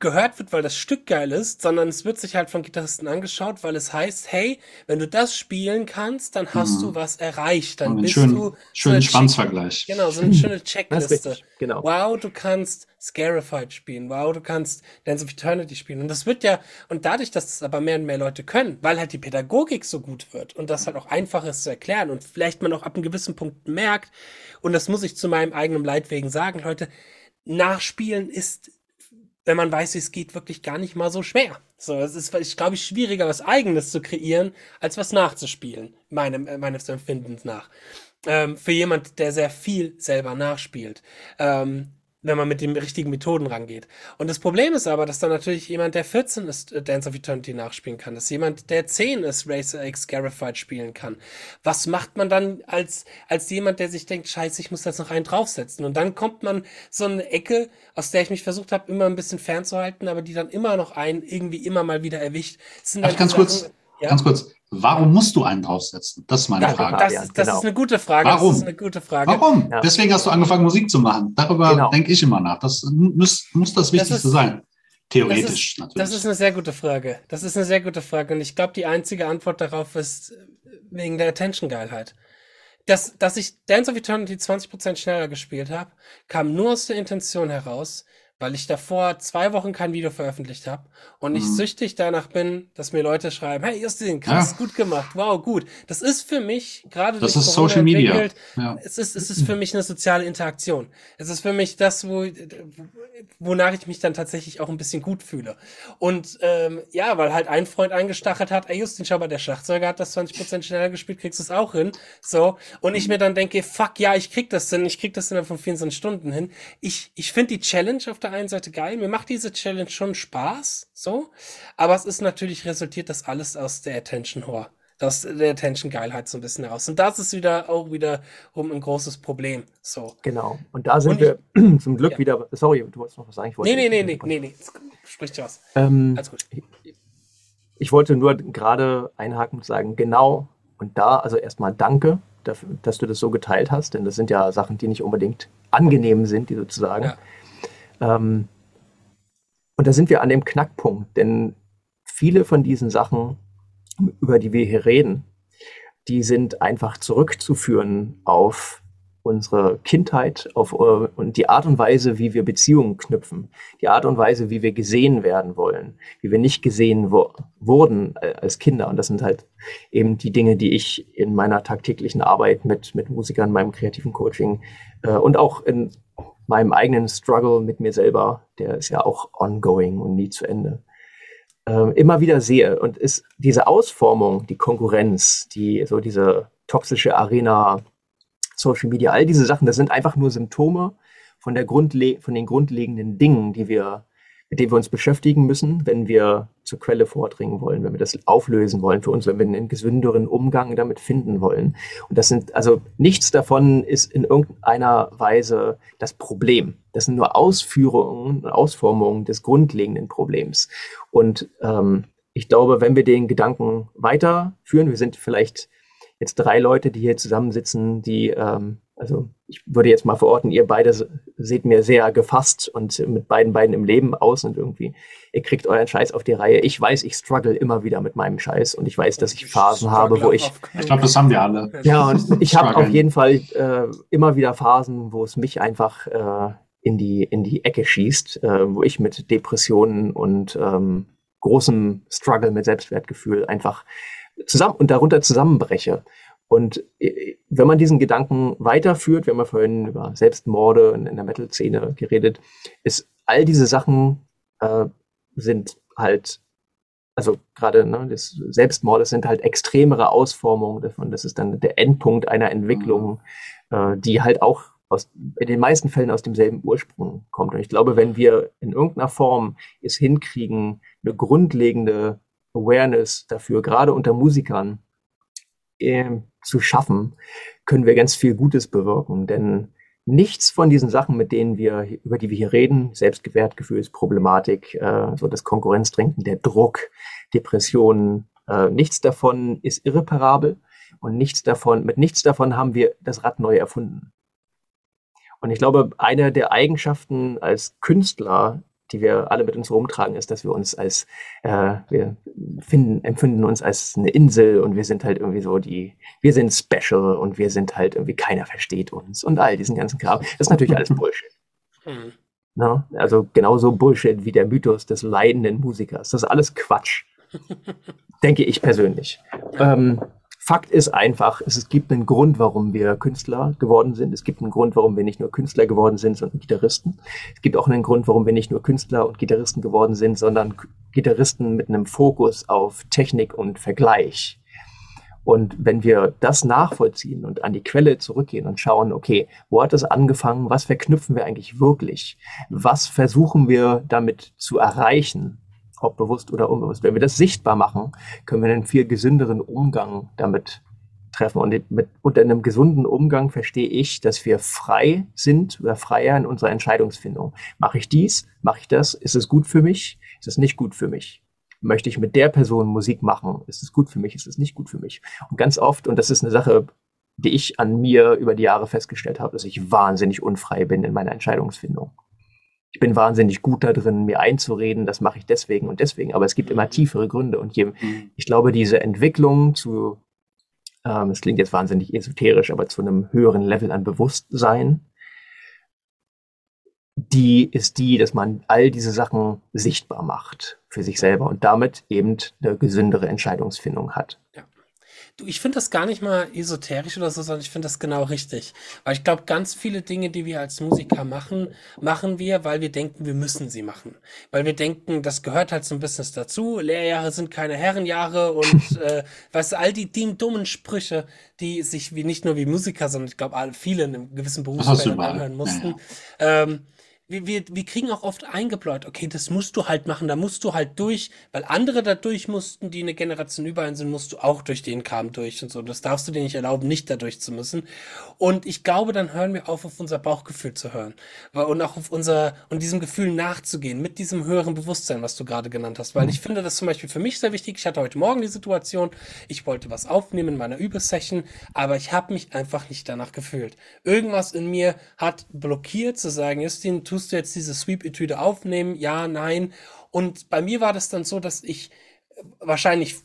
gehört wird, weil das Stück geil ist, sondern es wird sich halt von Gitarristen angeschaut, weil es heißt, hey, wenn du das spielen kannst, dann hast mhm. du was erreicht, dann bist
schön,
du
schönen so Schwanzvergleich.
Genau, so eine schöne Checkliste.
genau.
Wow, du kannst Scarified spielen, wow, du kannst Dance of Eternity spielen und das wird ja und dadurch, dass das aber mehr und mehr Leute können, weil halt die Pädagogik so gut wird und das halt auch einfach ist zu erklären und vielleicht man auch ab einem gewissen Punkt merkt und das muss ich zu meinem eigenen Leid wegen sagen, Leute, Nachspielen ist wenn man weiß, wie es geht, wirklich gar nicht mal so schwer. So, es ist, ich glaube, schwieriger, was Eigenes zu kreieren, als was nachzuspielen, meinem, äh, meines Empfindens nach. Ähm, für jemand, der sehr viel selber nachspielt. Ähm, wenn man mit den richtigen Methoden rangeht. Und das Problem ist aber, dass dann natürlich jemand, der 14 ist, äh, Dance of Eternity nachspielen kann, dass jemand, der 10 ist, Racer X Garified spielen kann. Was macht man dann als, als jemand, der sich denkt, scheiße, ich muss jetzt noch einen draufsetzen? Und dann kommt man so eine Ecke, aus der ich mich versucht habe, immer ein bisschen fernzuhalten, aber die dann immer noch einen irgendwie immer mal wieder erwischt.
Sind dann ganz kurz, ja? ganz kurz. Warum musst du einen draufsetzen? Das ist meine
ja,
Frage.
Das, das genau. ist eine gute Frage.
Warum?
Das ist eine gute Frage.
Warum? Ja. Deswegen hast du angefangen, Musik zu machen. Darüber genau. denke ich immer nach. Das muss, muss das Wichtigste das ist, sein. Theoretisch
das ist, natürlich. Das ist eine sehr gute Frage. Das ist eine sehr gute Frage. Und ich glaube, die einzige Antwort darauf ist wegen der Attention-Geilheit. Dass, dass ich Dance of Eternity 20% schneller gespielt habe, kam nur aus der Intention heraus, weil ich davor zwei Wochen kein Video veröffentlicht habe und ich mhm. süchtig danach bin, dass mir Leute schreiben, hey Justin, krass, ja. gut gemacht, wow, gut. Das ist für mich gerade
das ist Social Media.
Ja. Es ist es ist für mich eine soziale Interaktion. Es ist für mich das, wo wonach ich mich dann tatsächlich auch ein bisschen gut fühle. Und ähm, ja, weil halt ein Freund eingestachelt hat, ey Justin, schau mal, der Schlagzeuger hat das 20% schneller gespielt, kriegst du es auch hin. So und ich mir dann denke, fuck ja, ich krieg das hin, ich krieg das innerhalb von 24 Stunden hin. Ich ich finde die Challenge auf der der einen Seite geil. Mir macht diese Challenge schon Spaß, so. Aber es ist natürlich resultiert das alles aus der Attention Whore. Aus der Attention Geilheit so ein bisschen heraus. Und das ist wieder auch wieder um ein großes Problem, so.
Genau. Und da sind Und wir ich, zum Glück ja. wieder, sorry, du wolltest noch was sagen? Ich
nee, nee, nee, nee, nee, nee, sprich dir was.
Ähm, Alles gut. Ich, ich wollte nur gerade einhaken und sagen, genau, und da, also erstmal danke dafür, dass du das so geteilt hast, denn das sind ja Sachen, die nicht unbedingt angenehm sind, die sozusagen. Ja. Ähm, und da sind wir an dem Knackpunkt, denn viele von diesen Sachen, über die wir hier reden, die sind einfach zurückzuführen auf unsere Kindheit auf, äh, und die Art und Weise, wie wir Beziehungen knüpfen, die Art und Weise, wie wir gesehen werden wollen, wie wir nicht gesehen wo wurden äh, als Kinder. Und das sind halt eben die Dinge, die ich in meiner tagtäglichen Arbeit mit, mit Musikern, meinem kreativen Coaching äh, und auch in meinem eigenen Struggle mit mir selber, der ist ja auch ongoing und nie zu Ende, äh, immer wieder sehe. Und ist diese Ausformung, die Konkurrenz, die so diese toxische Arena, Social Media, all diese Sachen, das sind einfach nur Symptome von, der Grundle von den grundlegenden Dingen, die wir mit dem wir uns beschäftigen müssen, wenn wir zur Quelle vordringen wollen, wenn wir das auflösen wollen für uns, wenn wir einen gesünderen Umgang damit finden wollen. Und das sind, also nichts davon ist in irgendeiner Weise das Problem. Das sind nur Ausführungen und Ausformungen des grundlegenden Problems. Und ähm, ich glaube, wenn wir den Gedanken weiterführen, wir sind vielleicht jetzt drei Leute, die hier zusammensitzen, die ähm, also ich würde jetzt mal verorten, ihr beide seht mir sehr gefasst und mit beiden beiden im Leben aus und irgendwie, ihr kriegt euren Scheiß auf die Reihe. Ich weiß, ich struggle immer wieder mit meinem Scheiß und ich weiß, dass ich Phasen ich habe, wo ich.
Ich glaube, das haben wir alle.
Ja, und ich habe auf jeden Fall äh, immer wieder Phasen, wo es mich einfach äh, in, die, in die Ecke schießt, äh, wo ich mit Depressionen und ähm, großem Struggle mit Selbstwertgefühl einfach zusammen und darunter zusammenbreche. Und äh, wenn man diesen Gedanken weiterführt, wir haben ja vorhin über Selbstmorde in, der Metal-Szene geredet, ist all diese Sachen äh, sind halt, also gerade ne, des Selbstmordes sind halt extremere Ausformungen davon. Das ist dann der Endpunkt einer Entwicklung, mhm. äh, die halt auch aus, in den meisten Fällen aus demselben Ursprung kommt. Und ich glaube, wenn wir in irgendeiner Form es hinkriegen, eine grundlegende Awareness dafür, gerade unter Musikern, äh, zu schaffen, können wir ganz viel Gutes bewirken. Denn nichts von diesen Sachen, mit denen wir, über die wir hier reden, Selbstgewertgefühlsproblematik, äh, so das Konkurrenztrinken, der Druck, Depressionen, äh, nichts davon ist irreparabel und nichts davon, mit nichts davon haben wir das Rad neu erfunden. Und ich glaube, eine der Eigenschaften als Künstler die wir alle mit uns rumtragen, ist, dass wir uns als, äh, wir finden, empfinden uns als eine Insel und wir sind halt irgendwie so die, wir sind special und wir sind halt irgendwie, keiner versteht uns und all diesen ganzen Kram. Das ist natürlich alles Bullshit. Mhm. Na? Also genauso Bullshit wie der Mythos des leidenden Musikers. Das ist alles Quatsch. Denke ich persönlich. Ähm, Fakt ist einfach, es gibt einen Grund, warum wir Künstler geworden sind. Es gibt einen Grund, warum wir nicht nur Künstler geworden sind, sondern Gitarristen. Es gibt auch einen Grund, warum wir nicht nur Künstler und Gitarristen geworden sind, sondern Gitarristen mit einem Fokus auf Technik und Vergleich. Und wenn wir das nachvollziehen und an die Quelle zurückgehen und schauen, okay, wo hat es angefangen? Was verknüpfen wir eigentlich wirklich? Was versuchen wir damit zu erreichen? Ob bewusst oder unbewusst. Wenn wir das sichtbar machen, können wir einen viel gesünderen Umgang damit treffen. Und mit, unter einem gesunden Umgang verstehe ich, dass wir frei sind oder freier in unserer Entscheidungsfindung. Mache ich dies? Mache ich das? Ist es gut für mich? Ist es nicht gut für mich? möchte ich mit der Person Musik machen? Ist es gut für mich? Ist es nicht gut für mich? Und ganz oft, und das ist eine Sache, die ich an mir über die Jahre festgestellt habe, dass ich wahnsinnig unfrei bin in meiner Entscheidungsfindung. Ich bin wahnsinnig gut da drin, mir einzureden, das mache ich deswegen und deswegen, aber es gibt immer tiefere Gründe. Und je, mhm. ich glaube, diese Entwicklung zu, ähm, es klingt jetzt wahnsinnig esoterisch, aber zu einem höheren Level an Bewusstsein, die ist die, dass man all diese Sachen sichtbar macht für sich selber und damit eben eine gesündere Entscheidungsfindung hat.
Du, ich finde das gar nicht mal esoterisch oder so, sondern ich finde das genau richtig. Weil ich glaube, ganz viele Dinge, die wir als Musiker machen, machen wir, weil wir denken, wir müssen sie machen. Weil wir denken, das gehört halt zum Business dazu. Lehrjahre sind keine Herrenjahre und äh, weißt du, all die, die dummen Sprüche, die sich wie nicht nur wie Musiker, sondern ich glaube, viele in einem gewissen Berufsfeld anhören mussten. Ja. Ähm, wir, wir, wir kriegen auch oft eingebläut, okay, das musst du halt machen, da musst du halt durch, weil andere da durch mussten, die eine Generation über einen sind, musst du auch durch den Kram durch und so. Das darfst du dir nicht erlauben, nicht da durch zu müssen. Und ich glaube, dann hören wir auf, auf unser Bauchgefühl zu hören. Und auch auf unser, und diesem Gefühl nachzugehen, mit diesem höheren Bewusstsein, was du gerade genannt hast. Weil mhm. ich finde das zum Beispiel für mich sehr wichtig. Ich hatte heute Morgen die Situation, ich wollte was aufnehmen in meiner Übesession, aber ich habe mich einfach nicht danach gefühlt. Irgendwas in mir hat blockiert zu sagen, Justin, tu tust du jetzt diese Sweep-Etüde aufnehmen? Ja, nein. Und bei mir war das dann so, dass ich äh, wahrscheinlich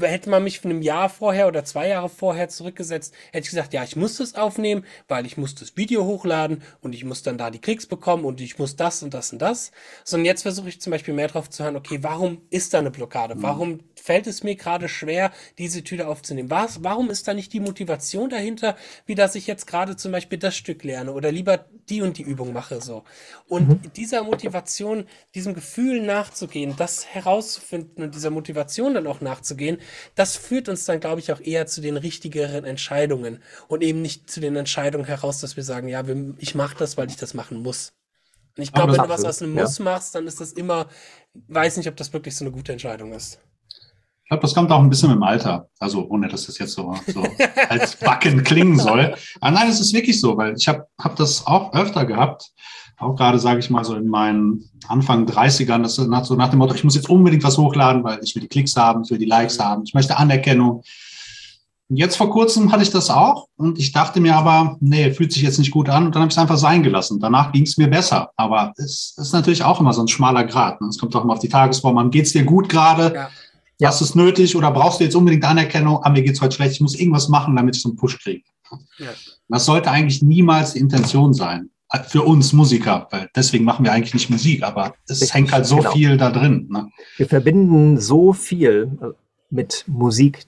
hätte man mich von einem Jahr vorher oder zwei Jahre vorher zurückgesetzt, hätte ich gesagt, ja, ich muss das aufnehmen, weil ich muss das Video hochladen und ich muss dann da die Klicks bekommen und ich muss das und das und das. Sondern jetzt versuche ich zum Beispiel mehr drauf zu hören, okay, warum ist da eine Blockade? Mhm. Warum fällt es mir gerade schwer, diese Tüte aufzunehmen? Was, warum ist da nicht die Motivation dahinter, wie dass ich jetzt gerade zum Beispiel das Stück lerne oder lieber die und die Übung mache so? Und mhm. dieser Motivation, diesem Gefühl nachzugehen, das herauszufinden und dieser Motivation dann auch nachzugehen, das führt uns dann, glaube ich, auch eher zu den richtigeren Entscheidungen und eben nicht zu den Entscheidungen heraus, dass wir sagen, ja, ich mache das, weil ich das machen muss. Und ich glaube, wenn du was aus einem Muss ja. machst, dann ist das immer, weiß nicht, ob das wirklich so eine gute Entscheidung ist.
Ich glaube, das kommt auch ein bisschen im Alter. Also ohne, dass das jetzt so, so als Backen klingen soll. Aber nein, es ist wirklich so, weil ich habe hab das auch öfter gehabt. Auch gerade, sage ich mal, so in meinen Anfang 30ern, das nach, so nach dem Motto, ich muss jetzt unbedingt was hochladen, weil ich will die Klicks haben, ich will die Likes haben, ich möchte Anerkennung. Und jetzt vor kurzem hatte ich das auch und ich dachte mir aber, nee, fühlt sich jetzt nicht gut an und dann habe ich es einfach sein gelassen. Danach ging es mir besser. Aber es ist natürlich auch immer so ein schmaler Grad. Ne? Es kommt auch immer auf die Tagesform an. Geht es dir gut gerade? Ja. Ja. Hast du es nötig oder brauchst du jetzt unbedingt Anerkennung? Ah, mir geht's heute schlecht, ich muss irgendwas machen, damit ich so einen Push kriege. Ja. Das sollte eigentlich niemals die Intention sein. Für uns Musiker, weil deswegen machen wir eigentlich nicht Musik, aber es Richtig, hängt halt so genau. viel da drin. Ne?
Wir verbinden so viel äh, mit Musik,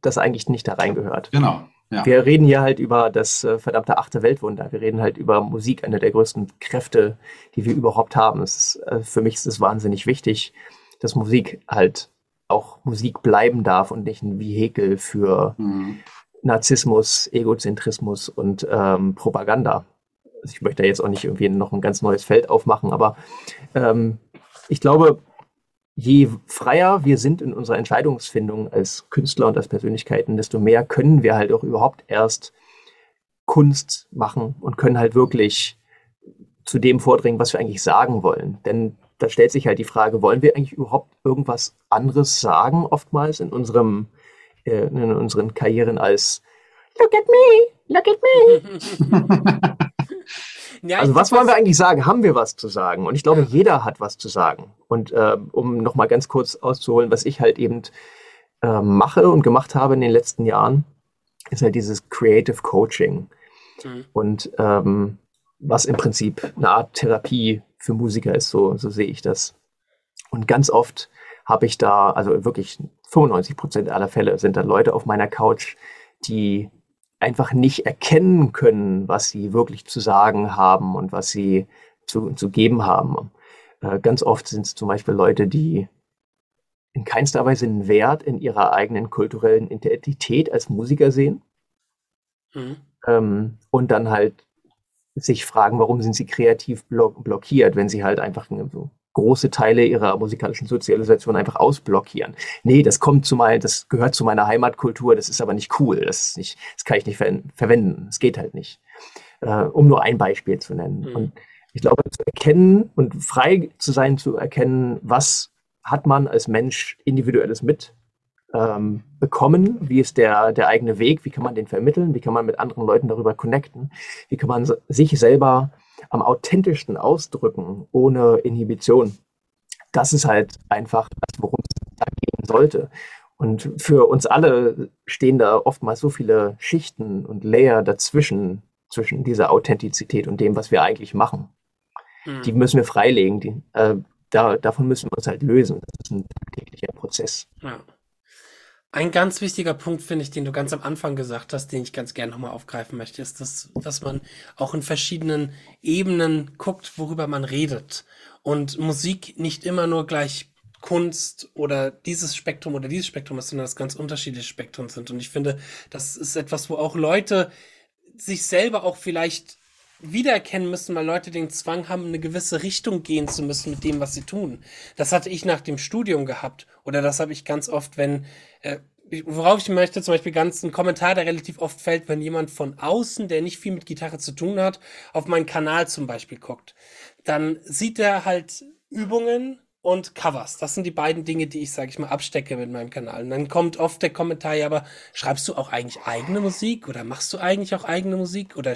das eigentlich nicht da reingehört.
Genau.
Ja. Wir reden hier halt über das äh, verdammte achte Weltwunder. Wir reden halt über Musik, eine der größten Kräfte, die wir überhaupt haben. Ist, äh, für mich ist es wahnsinnig wichtig, dass Musik halt auch Musik bleiben darf und nicht ein Vehikel für mhm. Narzissmus, Egozentrismus und ähm, Propaganda. Also ich möchte da jetzt auch nicht irgendwie noch ein ganz neues Feld aufmachen, aber ähm, ich glaube, je freier wir sind in unserer Entscheidungsfindung als Künstler und als Persönlichkeiten, desto mehr können wir halt auch überhaupt erst Kunst machen und können halt wirklich zu dem vordringen, was wir eigentlich sagen wollen. Denn da stellt sich halt die Frage, wollen wir eigentlich überhaupt irgendwas anderes sagen, oftmals in unserem, äh, in unseren Karrieren als Look at me, look at me. ja, also was wollen wir eigentlich sagen? Haben wir was zu sagen? Und ich glaube, ja. jeder hat was zu sagen. Und äh, um nochmal ganz kurz auszuholen, was ich halt eben äh, mache und gemacht habe in den letzten Jahren, ist halt dieses Creative Coaching. Mhm. Und ähm, was im Prinzip eine Art Therapie für Musiker ist, so, so sehe ich das. Und ganz oft habe ich da, also wirklich 95 Prozent aller Fälle sind da Leute auf meiner Couch, die einfach nicht erkennen können, was sie wirklich zu sagen haben und was sie zu, zu geben haben. Äh, ganz oft sind es zum Beispiel Leute, die in keinster Weise einen Wert in ihrer eigenen kulturellen Identität als Musiker sehen. Mhm. Ähm, und dann halt sich fragen, warum sind sie kreativ block blockiert, wenn sie halt einfach so große Teile ihrer musikalischen Sozialisation einfach ausblockieren. Nee, das kommt zu meiner, das gehört zu meiner Heimatkultur, das ist aber nicht cool, das ist nicht, das kann ich nicht ver verwenden, es geht halt nicht. Äh, um nur ein Beispiel zu nennen. Mhm. Und ich glaube, zu erkennen und frei zu sein, zu erkennen, was hat man als Mensch individuelles mit ähm, bekommen, wie ist der, der eigene Weg, wie kann man den vermitteln, wie kann man mit anderen Leuten darüber connecten, wie kann man sich selber am authentischsten ausdrücken, ohne Inhibition. Das ist halt einfach das, worum es da gehen sollte. Und für uns alle stehen da oftmals so viele Schichten und Layer dazwischen, zwischen dieser Authentizität und dem, was wir eigentlich machen. Mhm. Die müssen wir freilegen. Die, äh, da, davon müssen wir uns halt lösen. Das ist ein täglicher Prozess. Ja.
Ein ganz wichtiger Punkt, finde ich, den du ganz am Anfang gesagt hast, den ich ganz gerne nochmal aufgreifen möchte, ist, dass, dass man auch in verschiedenen Ebenen guckt, worüber man redet. Und Musik nicht immer nur gleich Kunst oder dieses Spektrum oder dieses Spektrum ist, sondern dass ganz unterschiedliche Spektren sind. Und ich finde, das ist etwas, wo auch Leute sich selber auch vielleicht wiedererkennen müssen, weil Leute den Zwang haben, eine gewisse Richtung gehen zu müssen mit dem, was sie tun. Das hatte ich nach dem Studium gehabt oder das habe ich ganz oft, wenn äh, worauf ich möchte, zum Beispiel ganz ein Kommentar, der relativ oft fällt, wenn jemand von außen, der nicht viel mit Gitarre zu tun hat, auf meinen Kanal zum Beispiel guckt. Dann sieht er halt Übungen und Covers. Das sind die beiden Dinge, die ich, sage ich mal, abstecke mit meinem Kanal. Und dann kommt oft der Kommentar, ja, aber schreibst du auch eigentlich eigene Musik oder machst du eigentlich auch eigene Musik oder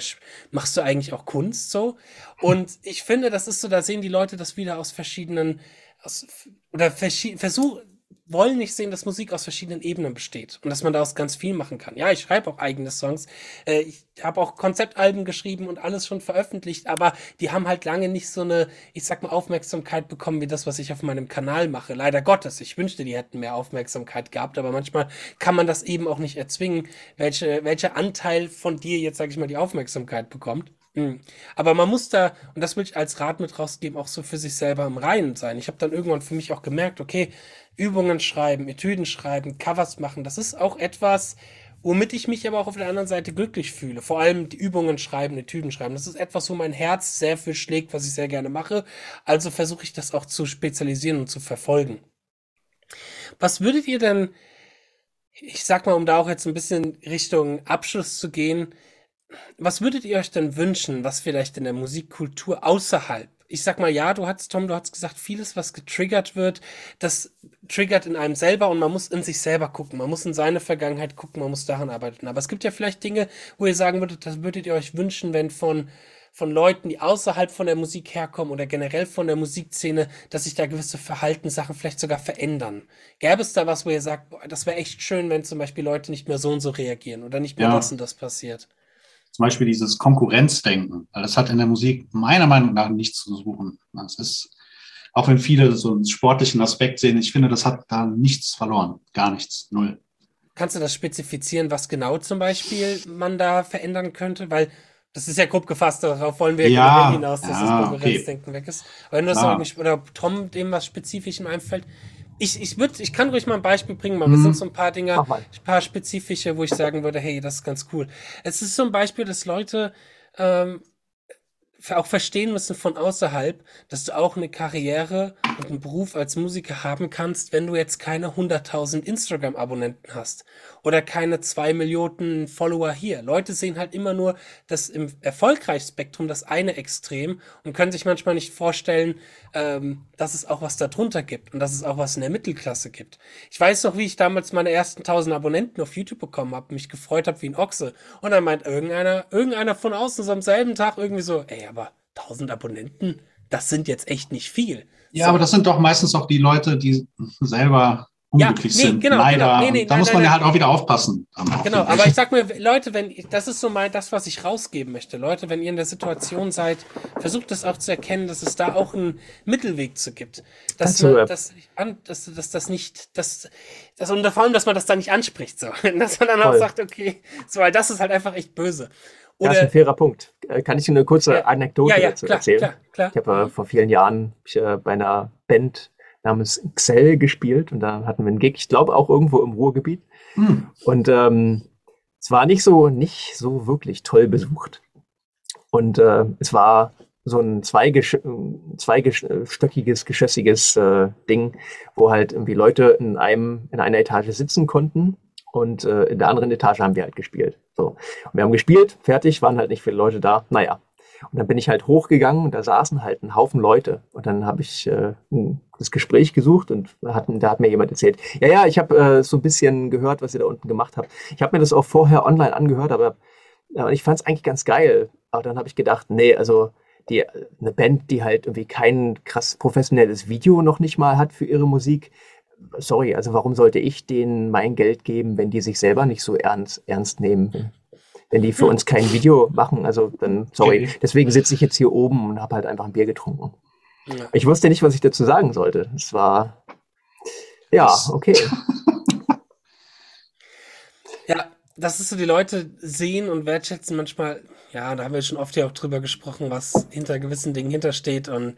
machst du eigentlich auch Kunst so? Und ich finde, das ist so, da sehen die Leute das wieder aus verschiedenen, aus, oder versuchen, wollen nicht sehen, dass Musik aus verschiedenen Ebenen besteht und dass man daraus ganz viel machen kann. Ja, ich schreibe auch eigene Songs. Äh, ich habe auch Konzeptalben geschrieben und alles schon veröffentlicht, aber die haben halt lange nicht so eine, ich sag mal, Aufmerksamkeit bekommen wie das, was ich auf meinem Kanal mache. Leider Gottes. Ich wünschte, die hätten mehr Aufmerksamkeit gehabt, aber manchmal kann man das eben auch nicht erzwingen, welche, welcher Anteil von dir jetzt, sag ich mal, die Aufmerksamkeit bekommt. Mhm. Aber man muss da, und das will ich als Rat mit rausgeben, auch so für sich selber im Reinen sein. Ich habe dann irgendwann für mich auch gemerkt, okay, Übungen schreiben, Etüden schreiben, Covers machen, das ist auch etwas, womit ich mich aber auch auf der anderen Seite glücklich fühle. Vor allem die Übungen schreiben, Etüden schreiben. Das ist etwas, wo mein Herz sehr viel schlägt, was ich sehr gerne mache. Also versuche ich das auch zu spezialisieren und zu verfolgen. Was würdet ihr denn, ich sag mal, um da auch jetzt ein bisschen Richtung Abschluss zu gehen, was würdet ihr euch denn wünschen, was vielleicht in der Musikkultur außerhalb ich sag mal, ja, du hast, Tom, du hast gesagt, vieles, was getriggert wird, das triggert in einem selber und man muss in sich selber gucken. Man muss in seine Vergangenheit gucken, man muss daran arbeiten. Aber es gibt ja vielleicht Dinge, wo ihr sagen würdet, das würdet ihr euch wünschen, wenn von, von Leuten, die außerhalb von der Musik herkommen oder generell von der Musikszene, dass sich da gewisse Verhaltenssachen vielleicht sogar verändern. Gäbe es da was, wo ihr sagt, boah, das wäre echt schön, wenn zum Beispiel Leute nicht mehr so und so reagieren oder nicht mehr ja. das und das passiert?
Zum Beispiel dieses Konkurrenzdenken, weil das hat in der Musik meiner Meinung nach nichts zu suchen. Das ist, auch wenn viele so einen sportlichen Aspekt sehen, ich finde, das hat da nichts verloren. Gar nichts. Null.
Kannst du das spezifizieren, was genau zum Beispiel man da verändern könnte? Weil das ist ja grob gefasst, darauf wollen wir
ja,
hinaus, dass ja, das Konkurrenzdenken okay. weg ist. Aber wenn du das irgendwie, oder Tom dem was spezifisch in einfällt, ich, ich würde, ich kann ruhig mal ein Beispiel bringen, mal. Das sind mhm. so ein paar Dinge, ein paar spezifische, wo ich sagen würde, hey, das ist ganz cool. Es ist so ein Beispiel, dass Leute ähm, auch verstehen müssen von außerhalb, dass du auch eine Karriere und einen Beruf als Musiker haben kannst, wenn du jetzt keine 100.000 Instagram-Abonnenten hast oder keine zwei Millionen Follower hier. Leute sehen halt immer nur das im Erfolgreichspektrum das eine Extrem und können sich manchmal nicht vorstellen, ähm, dass es auch was darunter gibt und dass es auch was in der Mittelklasse gibt. Ich weiß noch, wie ich damals meine ersten 1000 Abonnenten auf YouTube bekommen habe, mich gefreut habe wie ein Ochse und dann meint irgendeiner, irgendeiner von außen so am selben Tag irgendwie so, ey, aber 1000 Abonnenten, das sind jetzt echt nicht viel.
Ja, so. aber das sind doch meistens auch die Leute, die selber unglücklich ja, nee, sind. Genau, Leider. Genau, nee, nee, da nein, muss man nein, ja halt auch wieder aufpassen.
Genau, aber ich sag mir, Leute, wenn, das ist so mal das, was ich rausgeben möchte. Leute, wenn ihr in der Situation seid, versucht es auch zu erkennen, dass es da auch einen Mittelweg zu gibt. Dass, man, ja. dass, dass, dass das nicht, dass, dass, und vor allem, dass man das da nicht anspricht, so. Dass man dann Voll. auch sagt, okay, so, weil das ist halt einfach echt böse.
Oder, das ist ein fairer Punkt. Äh, kann ich Ihnen eine kurze ja, Anekdote ja, ja, dazu klar, erzählen? Klar, klar. Ich habe äh, vor vielen Jahren ich, äh, bei einer Band namens Xell gespielt und da hatten wir einen Gig, ich glaube auch irgendwo im Ruhrgebiet. Hm. Und ähm, es war nicht so, nicht so wirklich toll besucht. Und äh, es war so ein zweigesch zweigestöckiges, geschossiges äh, Ding, wo halt irgendwie Leute in einem, in einer Etage sitzen konnten und äh, in der anderen Etage haben wir halt gespielt. So. Und wir haben gespielt, fertig, waren halt nicht viele Leute da. Naja. Und dann bin ich halt hochgegangen und da saßen halt ein Haufen Leute. Und dann habe ich äh, das Gespräch gesucht und hatten, da hat mir jemand erzählt, ja, ja, ich habe äh, so ein bisschen gehört, was ihr da unten gemacht habt. Ich habe mir das auch vorher online angehört, aber äh, ich fand es eigentlich ganz geil. Aber dann habe ich gedacht, nee, also die, eine Band, die halt irgendwie kein krass professionelles Video noch nicht mal hat für ihre Musik, sorry, also warum sollte ich denen mein Geld geben, wenn die sich selber nicht so ernst, ernst nehmen? Wenn die für uns kein Video machen, also dann, sorry. Deswegen sitze ich jetzt hier oben und habe halt einfach ein Bier getrunken. Ja. Ich wusste nicht, was ich dazu sagen sollte. Es war, ja, okay.
ja, das ist so, die Leute sehen und wertschätzen manchmal, ja, da haben wir schon oft ja auch drüber gesprochen, was hinter gewissen Dingen hintersteht und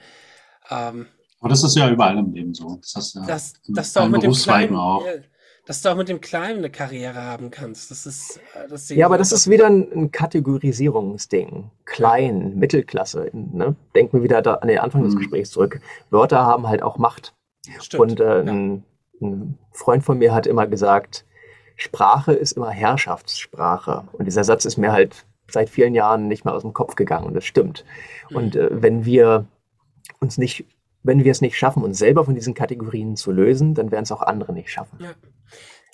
ähm,
aber das ist ja überall im Leben so.
Das, ja das, dass du auch mit dem Kleinen, auch. dass du auch mit dem Kleinen eine Karriere haben kannst. Das ist,
äh, das ja, aber das ist wieder ein, ein Kategorisierungsding. Klein, Mittelklasse. Ne? Denken wir wieder da an den Anfang des mhm. Gesprächs zurück. Wörter haben halt auch Macht. Stimmt. Und äh, ja. ein, ein Freund von mir hat immer gesagt, Sprache ist immer Herrschaftssprache. Und dieser Satz ist mir halt seit vielen Jahren nicht mehr aus dem Kopf gegangen und das stimmt. Mhm. Und äh, wenn wir uns nicht wenn wir es nicht schaffen, uns selber von diesen Kategorien zu lösen, dann werden es auch andere nicht schaffen. Ja.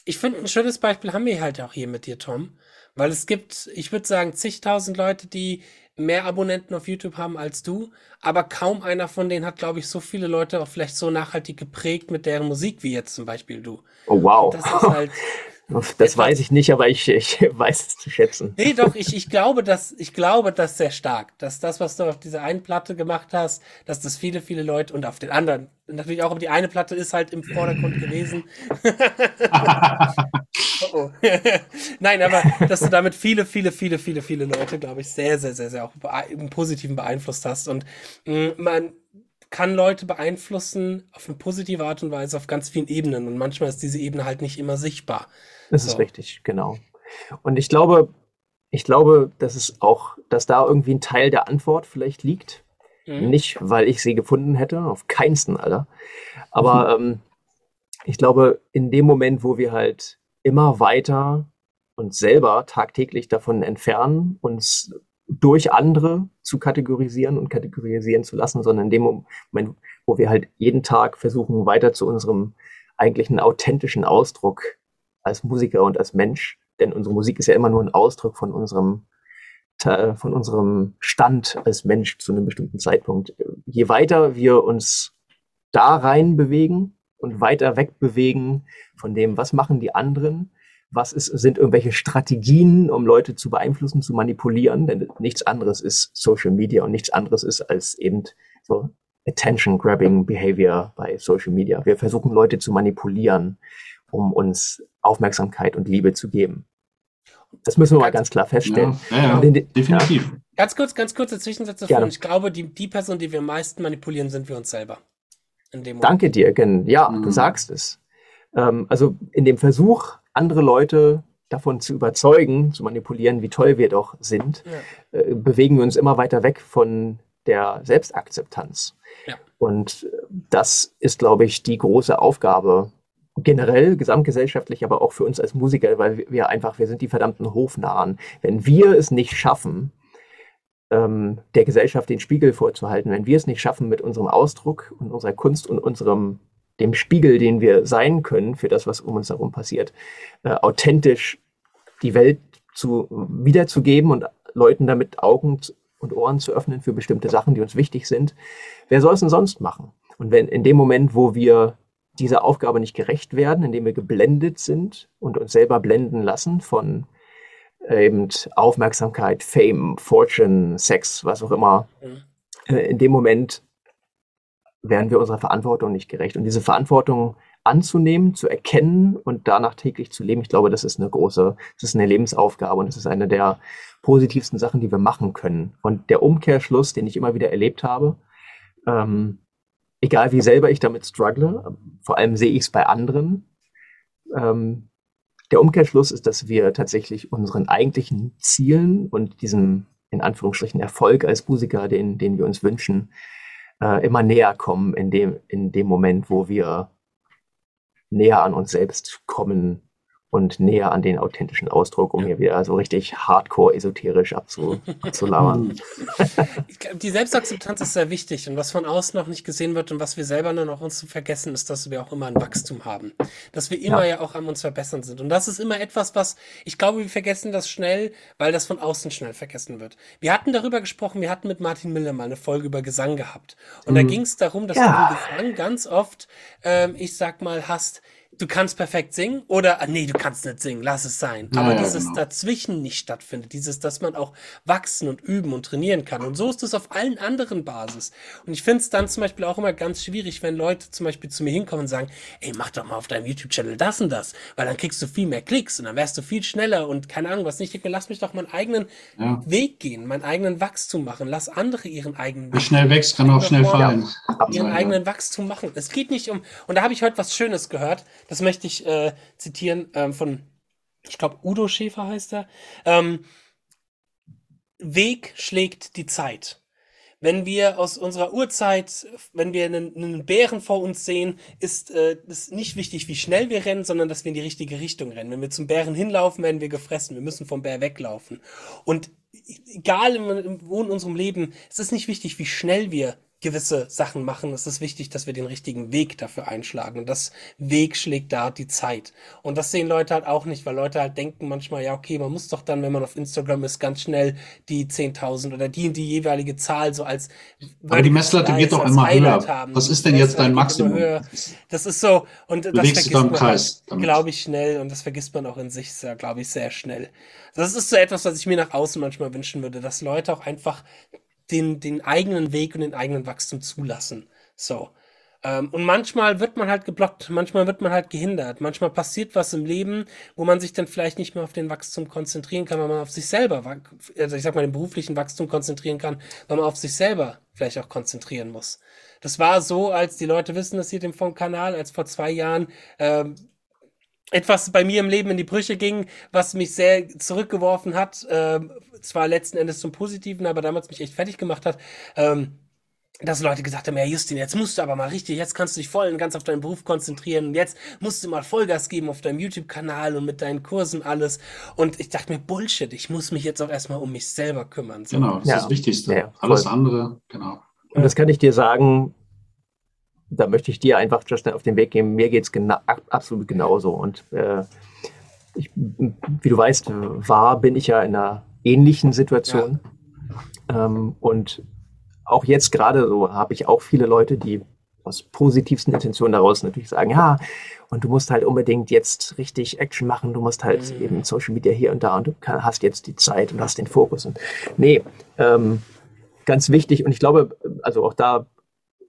Ich finde, ein schönes Beispiel haben wir halt auch hier mit dir, Tom. Weil es gibt, ich würde sagen, zigtausend Leute, die mehr Abonnenten auf YouTube haben als du, aber kaum einer von denen hat, glaube ich, so viele Leute auch vielleicht so nachhaltig geprägt mit deren Musik wie jetzt zum Beispiel du.
Oh wow. Und das ist halt, Das weiß ich nicht, aber ich, ich weiß es zu schätzen.
Nee, doch, ich, ich glaube, dass, ich glaube das sehr stark, dass das, was du auf dieser einen Platte gemacht hast, dass das viele, viele Leute und auf den anderen, natürlich auch, aber die eine Platte ist halt im Vordergrund gewesen. oh oh. Nein, aber dass du damit viele, viele, viele, viele, viele Leute, glaube ich, sehr, sehr, sehr, sehr auch im Positiven beeinflusst hast und mh, mm, man, kann Leute beeinflussen auf eine positive Art und Weise auf ganz vielen Ebenen. Und manchmal ist diese Ebene halt nicht immer sichtbar.
Das so. ist richtig, genau. Und ich glaube, ich glaube, dass es auch, dass da irgendwie ein Teil der Antwort vielleicht liegt. Mhm. Nicht, weil ich sie gefunden hätte, auf keinsten, Alter. Aber mhm. ähm, ich glaube, in dem Moment, wo wir halt immer weiter uns selber tagtäglich davon entfernen, uns durch andere zu kategorisieren und kategorisieren zu lassen, sondern in dem Moment, wo wir halt jeden Tag versuchen, weiter zu unserem eigentlichen authentischen Ausdruck als Musiker und als Mensch, denn unsere Musik ist ja immer nur ein Ausdruck von unserem von unserem Stand als Mensch zu einem bestimmten Zeitpunkt. Je weiter wir uns da rein bewegen und weiter wegbewegen von dem, was machen die anderen, was ist, sind irgendwelche Strategien, um Leute zu beeinflussen, zu manipulieren, denn nichts anderes ist Social Media und nichts anderes ist als eben so Attention-Grabbing Behavior bei Social Media. Wir versuchen Leute zu manipulieren, um uns Aufmerksamkeit und Liebe zu geben. Das müssen wir ganz, mal ganz klar feststellen.
Ja, ja, ja definitiv.
Ganz kurz, ganz kurze Zwischensätze davon. Ich glaube, die, die Person, die wir am meisten manipulieren, sind wir uns selber.
Danke dir, Gen. Ja, mhm. du sagst es. Ähm, also in dem Versuch, andere Leute davon zu überzeugen, zu manipulieren, wie toll wir doch sind, ja. äh, bewegen wir uns immer weiter weg von der Selbstakzeptanz. Ja. Und äh, das ist, glaube ich, die große Aufgabe generell, gesamtgesellschaftlich, aber auch für uns als Musiker, weil wir einfach, wir sind die verdammten Hofnahen. Wenn wir es nicht schaffen, ähm, der Gesellschaft den Spiegel vorzuhalten, wenn wir es nicht schaffen, mit unserem Ausdruck und unserer Kunst und unserem dem Spiegel, den wir sein können für das, was um uns herum passiert, äh, authentisch die Welt zu wiederzugeben und Leuten damit Augen und Ohren zu öffnen für bestimmte Sachen, die uns wichtig sind. Wer soll es denn sonst machen? Und wenn in dem Moment, wo wir dieser Aufgabe nicht gerecht werden, indem wir geblendet sind und uns selber blenden lassen von äh, eben Aufmerksamkeit, Fame, Fortune, Sex, was auch immer, mhm. in dem Moment werden wir unserer Verantwortung nicht gerecht. Und diese Verantwortung anzunehmen, zu erkennen und danach täglich zu leben, ich glaube, das ist eine große, das ist eine Lebensaufgabe und das ist eine der positivsten Sachen, die wir machen können. Und der Umkehrschluss, den ich immer wieder erlebt habe, ähm, egal wie selber ich damit struggle, vor allem sehe ich es bei anderen. Ähm, der Umkehrschluss ist, dass wir tatsächlich unseren eigentlichen Zielen und diesem in Anführungsstrichen Erfolg als Musiker, den, den wir uns wünschen, äh, immer näher kommen in dem, in dem Moment, wo wir näher an uns selbst kommen und näher an den authentischen Ausdruck, um ja. hier wieder so richtig hardcore esoterisch abzu, abzulauern.
Die Selbstakzeptanz ist sehr wichtig und was von außen noch nicht gesehen wird und was wir selber nur noch uns zu vergessen, ist, dass wir auch immer ein Wachstum haben. Dass wir immer ja, ja auch an uns verbessern sind. Und das ist immer etwas, was ich glaube, wir vergessen das schnell, weil das von außen schnell vergessen wird. Wir hatten darüber gesprochen, wir hatten mit Martin Miller mal eine Folge über Gesang gehabt. Und mhm. da ging es darum, dass ja. du Gesang ganz oft, ähm, ich sag mal, hast, du kannst perfekt singen oder ah, nee, du kannst nicht singen, lass es sein. Ja, Aber ja, dieses genau. dazwischen nicht stattfindet, dieses, dass man auch wachsen und üben und trainieren kann. Und so ist es auf allen anderen Basis. Und ich finde es dann zum Beispiel auch immer ganz schwierig, wenn Leute zum Beispiel zu mir hinkommen und sagen, ey, mach doch mal auf deinem YouTube-Channel das und das, weil dann kriegst du viel mehr Klicks und dann wärst du viel schneller und keine Ahnung was nicht. Ich lass mich doch meinen eigenen ja. Weg gehen, meinen eigenen Wachstum machen. Lass andere ihren eigenen
Wer schnell wächst, kann auch schnell fallen.
Ihren eigenen Wachstum machen. Es geht nicht um, und da habe ich heute was Schönes gehört das möchte ich äh, zitieren ähm, von, ich glaube, Udo Schäfer heißt er. Ähm, Weg schlägt die Zeit. Wenn wir aus unserer Urzeit, wenn wir einen, einen Bären vor uns sehen, ist äh, es nicht wichtig, wie schnell wir rennen, sondern dass wir in die richtige Richtung rennen. Wenn wir zum Bären hinlaufen, werden wir gefressen. Wir müssen vom Bär weglaufen. Und egal wo in unserem Leben, es ist nicht wichtig, wie schnell wir gewisse Sachen machen, es ist wichtig, dass wir den richtigen Weg dafür einschlagen. Und das Weg schlägt da die Zeit. Und das sehen Leute halt auch nicht, weil Leute halt denken manchmal, ja, okay, man muss doch dann, wenn man auf Instagram ist, ganz schnell die 10.000 oder die die jeweilige Zahl so als.
Aber die Messlatte wird doch immer höher. Haben. Was ist denn jetzt dein Maximum?
Das ist so. Und das vergisst man, halt, glaube ich, schnell. Und das vergisst man auch in sich, glaube ich, sehr schnell. Das ist so etwas, was ich mir nach außen manchmal wünschen würde, dass Leute auch einfach den, den eigenen Weg und den eigenen Wachstum zulassen. So. Ähm, und manchmal wird man halt geblockt, manchmal wird man halt gehindert, manchmal passiert was im Leben, wo man sich dann vielleicht nicht mehr auf den Wachstum konzentrieren kann, weil man auf sich selber, also ich sag mal, den beruflichen Wachstum konzentrieren kann, weil man auf sich selber vielleicht auch konzentrieren muss. Das war so, als die Leute wissen, dass hier dem vom Kanal, als vor zwei Jahren ähm, etwas bei mir im Leben in die Brüche ging, was mich sehr zurückgeworfen hat, äh, zwar letzten Endes zum Positiven, aber damals mich echt fertig gemacht hat. Ähm, dass Leute gesagt haben, ja Justin, jetzt musst du aber mal richtig, jetzt kannst du dich voll und ganz auf deinen Beruf konzentrieren und jetzt musst du mal Vollgas geben auf deinem YouTube-Kanal und mit deinen Kursen alles. Und ich dachte mir, Bullshit, ich muss mich jetzt auch erstmal um mich selber kümmern.
So. Genau, das ja. ist das Wichtigste. Ja, alles andere, genau.
Und das kann ich dir sagen, da möchte ich dir einfach just auf den Weg geben. Mir geht es gena absolut genauso. Und äh, ich, wie du weißt, war, bin ich ja in einer ähnlichen Situation. Ja. Ähm, und auch jetzt gerade so habe ich auch viele Leute, die aus positivsten Intentionen daraus natürlich sagen, ja, und du musst halt unbedingt jetzt richtig Action machen, du musst halt mhm. eben Social Media hier und da und du kann, hast jetzt die Zeit und hast den Fokus. Und nee, ähm, ganz wichtig und ich glaube, also auch da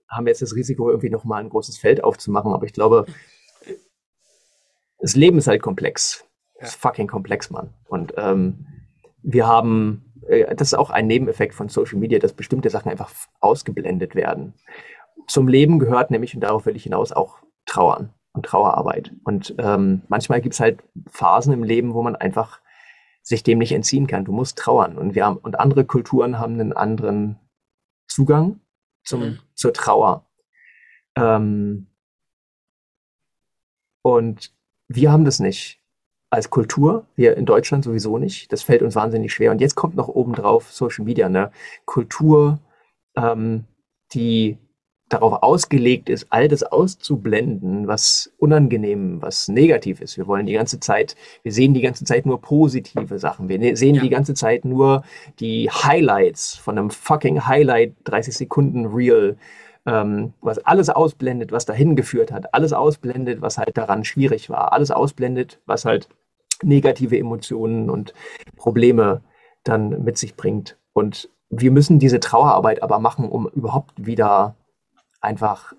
haben wir jetzt das Risiko, irgendwie nochmal ein großes Feld aufzumachen. Aber ich glaube, das Leben ist halt komplex. Ja. ist fucking komplex, Mann. Und ähm, wir haben, äh, das ist auch ein Nebeneffekt von Social Media, dass bestimmte Sachen einfach ausgeblendet werden. Zum Leben gehört nämlich, und darauf will ich hinaus, auch Trauern und Trauerarbeit. Und ähm, manchmal gibt es halt Phasen im Leben, wo man einfach sich dem nicht entziehen kann. Du musst trauern. Und wir haben, und andere Kulturen haben einen anderen Zugang zum, mhm. zur Trauer. Ähm, und wir haben das nicht. Als Kultur, wir in Deutschland sowieso nicht. Das fällt uns wahnsinnig schwer. Und jetzt kommt noch obendrauf Social Media, eine Kultur, ähm, die darauf ausgelegt ist, all das auszublenden, was unangenehm, was negativ ist. Wir wollen die ganze Zeit, wir sehen die ganze Zeit nur positive Sachen. Wir sehen ja. die ganze Zeit nur die Highlights von einem fucking Highlight 30 Sekunden Reel, ähm, was alles ausblendet, was dahin geführt hat, alles ausblendet, was halt daran schwierig war, alles ausblendet, was halt negative Emotionen und Probleme dann mit sich bringt. Und wir müssen diese Trauerarbeit aber machen, um überhaupt wieder einfach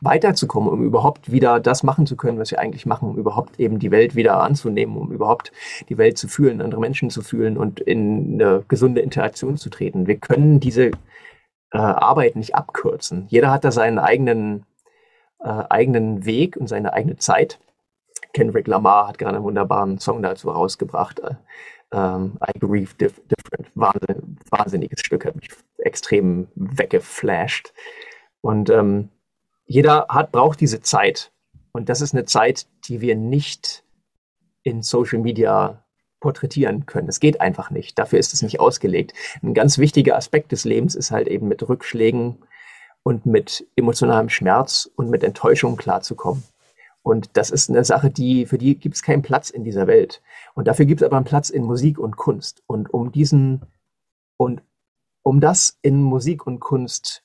weiterzukommen, um überhaupt wieder das machen zu können, was wir eigentlich machen, um überhaupt eben die Welt wieder anzunehmen, um überhaupt die Welt zu fühlen, andere Menschen zu fühlen und in eine gesunde Interaktion zu treten. Wir können diese äh, Arbeit nicht abkürzen. Jeder hat da seinen eigenen, äh, eigenen Weg und seine eigene Zeit. Kendrick Lamar hat gerade einen wunderbaren Song dazu rausgebracht. Äh, ähm, I Grieve Dif Different. Wahnsinn, wahnsinniges Stück, hat mich extrem weggeflasht. Und ähm, jeder hat, braucht diese Zeit. Und das ist eine Zeit, die wir nicht in Social Media porträtieren können. Es geht einfach nicht. Dafür ist es nicht ausgelegt. Ein ganz wichtiger Aspekt des Lebens ist halt eben mit Rückschlägen und mit emotionalem Schmerz und mit Enttäuschung klarzukommen. Und das ist eine Sache, die, für die gibt es keinen Platz in dieser Welt. Und dafür gibt es aber einen Platz in Musik und Kunst. Und um diesen, und um das in Musik und Kunst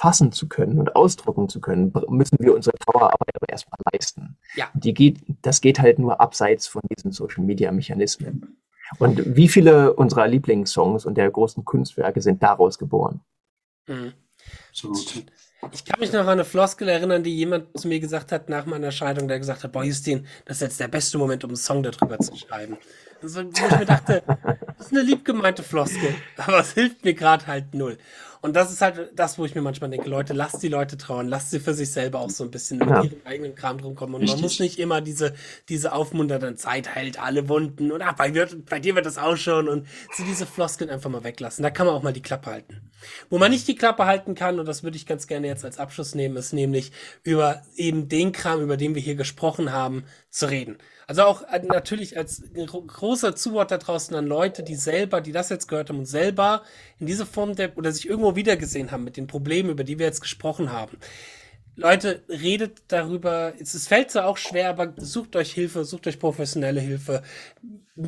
fassen zu können und ausdrucken zu können, müssen wir unsere Trauerarbeit aber erstmal leisten. Ja. Die geht, das geht halt nur abseits von diesen Social Media Mechanismen. Und wie viele unserer Lieblingssongs und der großen Kunstwerke sind daraus geboren?
Mhm. Absolut. Ich kann mich noch an eine Floskel erinnern, die jemand zu mir gesagt hat nach meiner Scheidung, der gesagt hat, boah, Justin, das ist jetzt der beste Moment, um einen Song darüber zu schreiben. Also, wo ich mir dachte, das ist eine liebgemeinte Floskel, aber es hilft mir gerade halt null. Und das ist halt das, wo ich mir manchmal denke, Leute, lasst die Leute trauern, lasst sie für sich selber auch so ein bisschen ja. mit ihrem eigenen Kram drum kommen. Und Richtig. man muss nicht immer diese, diese aufmunternde Zeit heilt alle Wunden und ach, bei, bei dir wird das auch schon und so diese Floskeln einfach mal weglassen. Da kann man auch mal die Klappe halten. Wo man nicht die Klappe halten kann, und das würde ich ganz gerne jetzt als Abschluss nehmen, ist nämlich über eben den Kram, über den wir hier gesprochen haben, zu reden. Also auch äh, natürlich als großer Zuwort da draußen an Leute, die selber, die das jetzt gehört haben und selber in diese Form der oder sich irgendwo wiedergesehen haben mit den Problemen, über die wir jetzt gesprochen haben. Leute, redet darüber. Es fällt zwar auch schwer, aber sucht euch Hilfe, sucht euch professionelle Hilfe.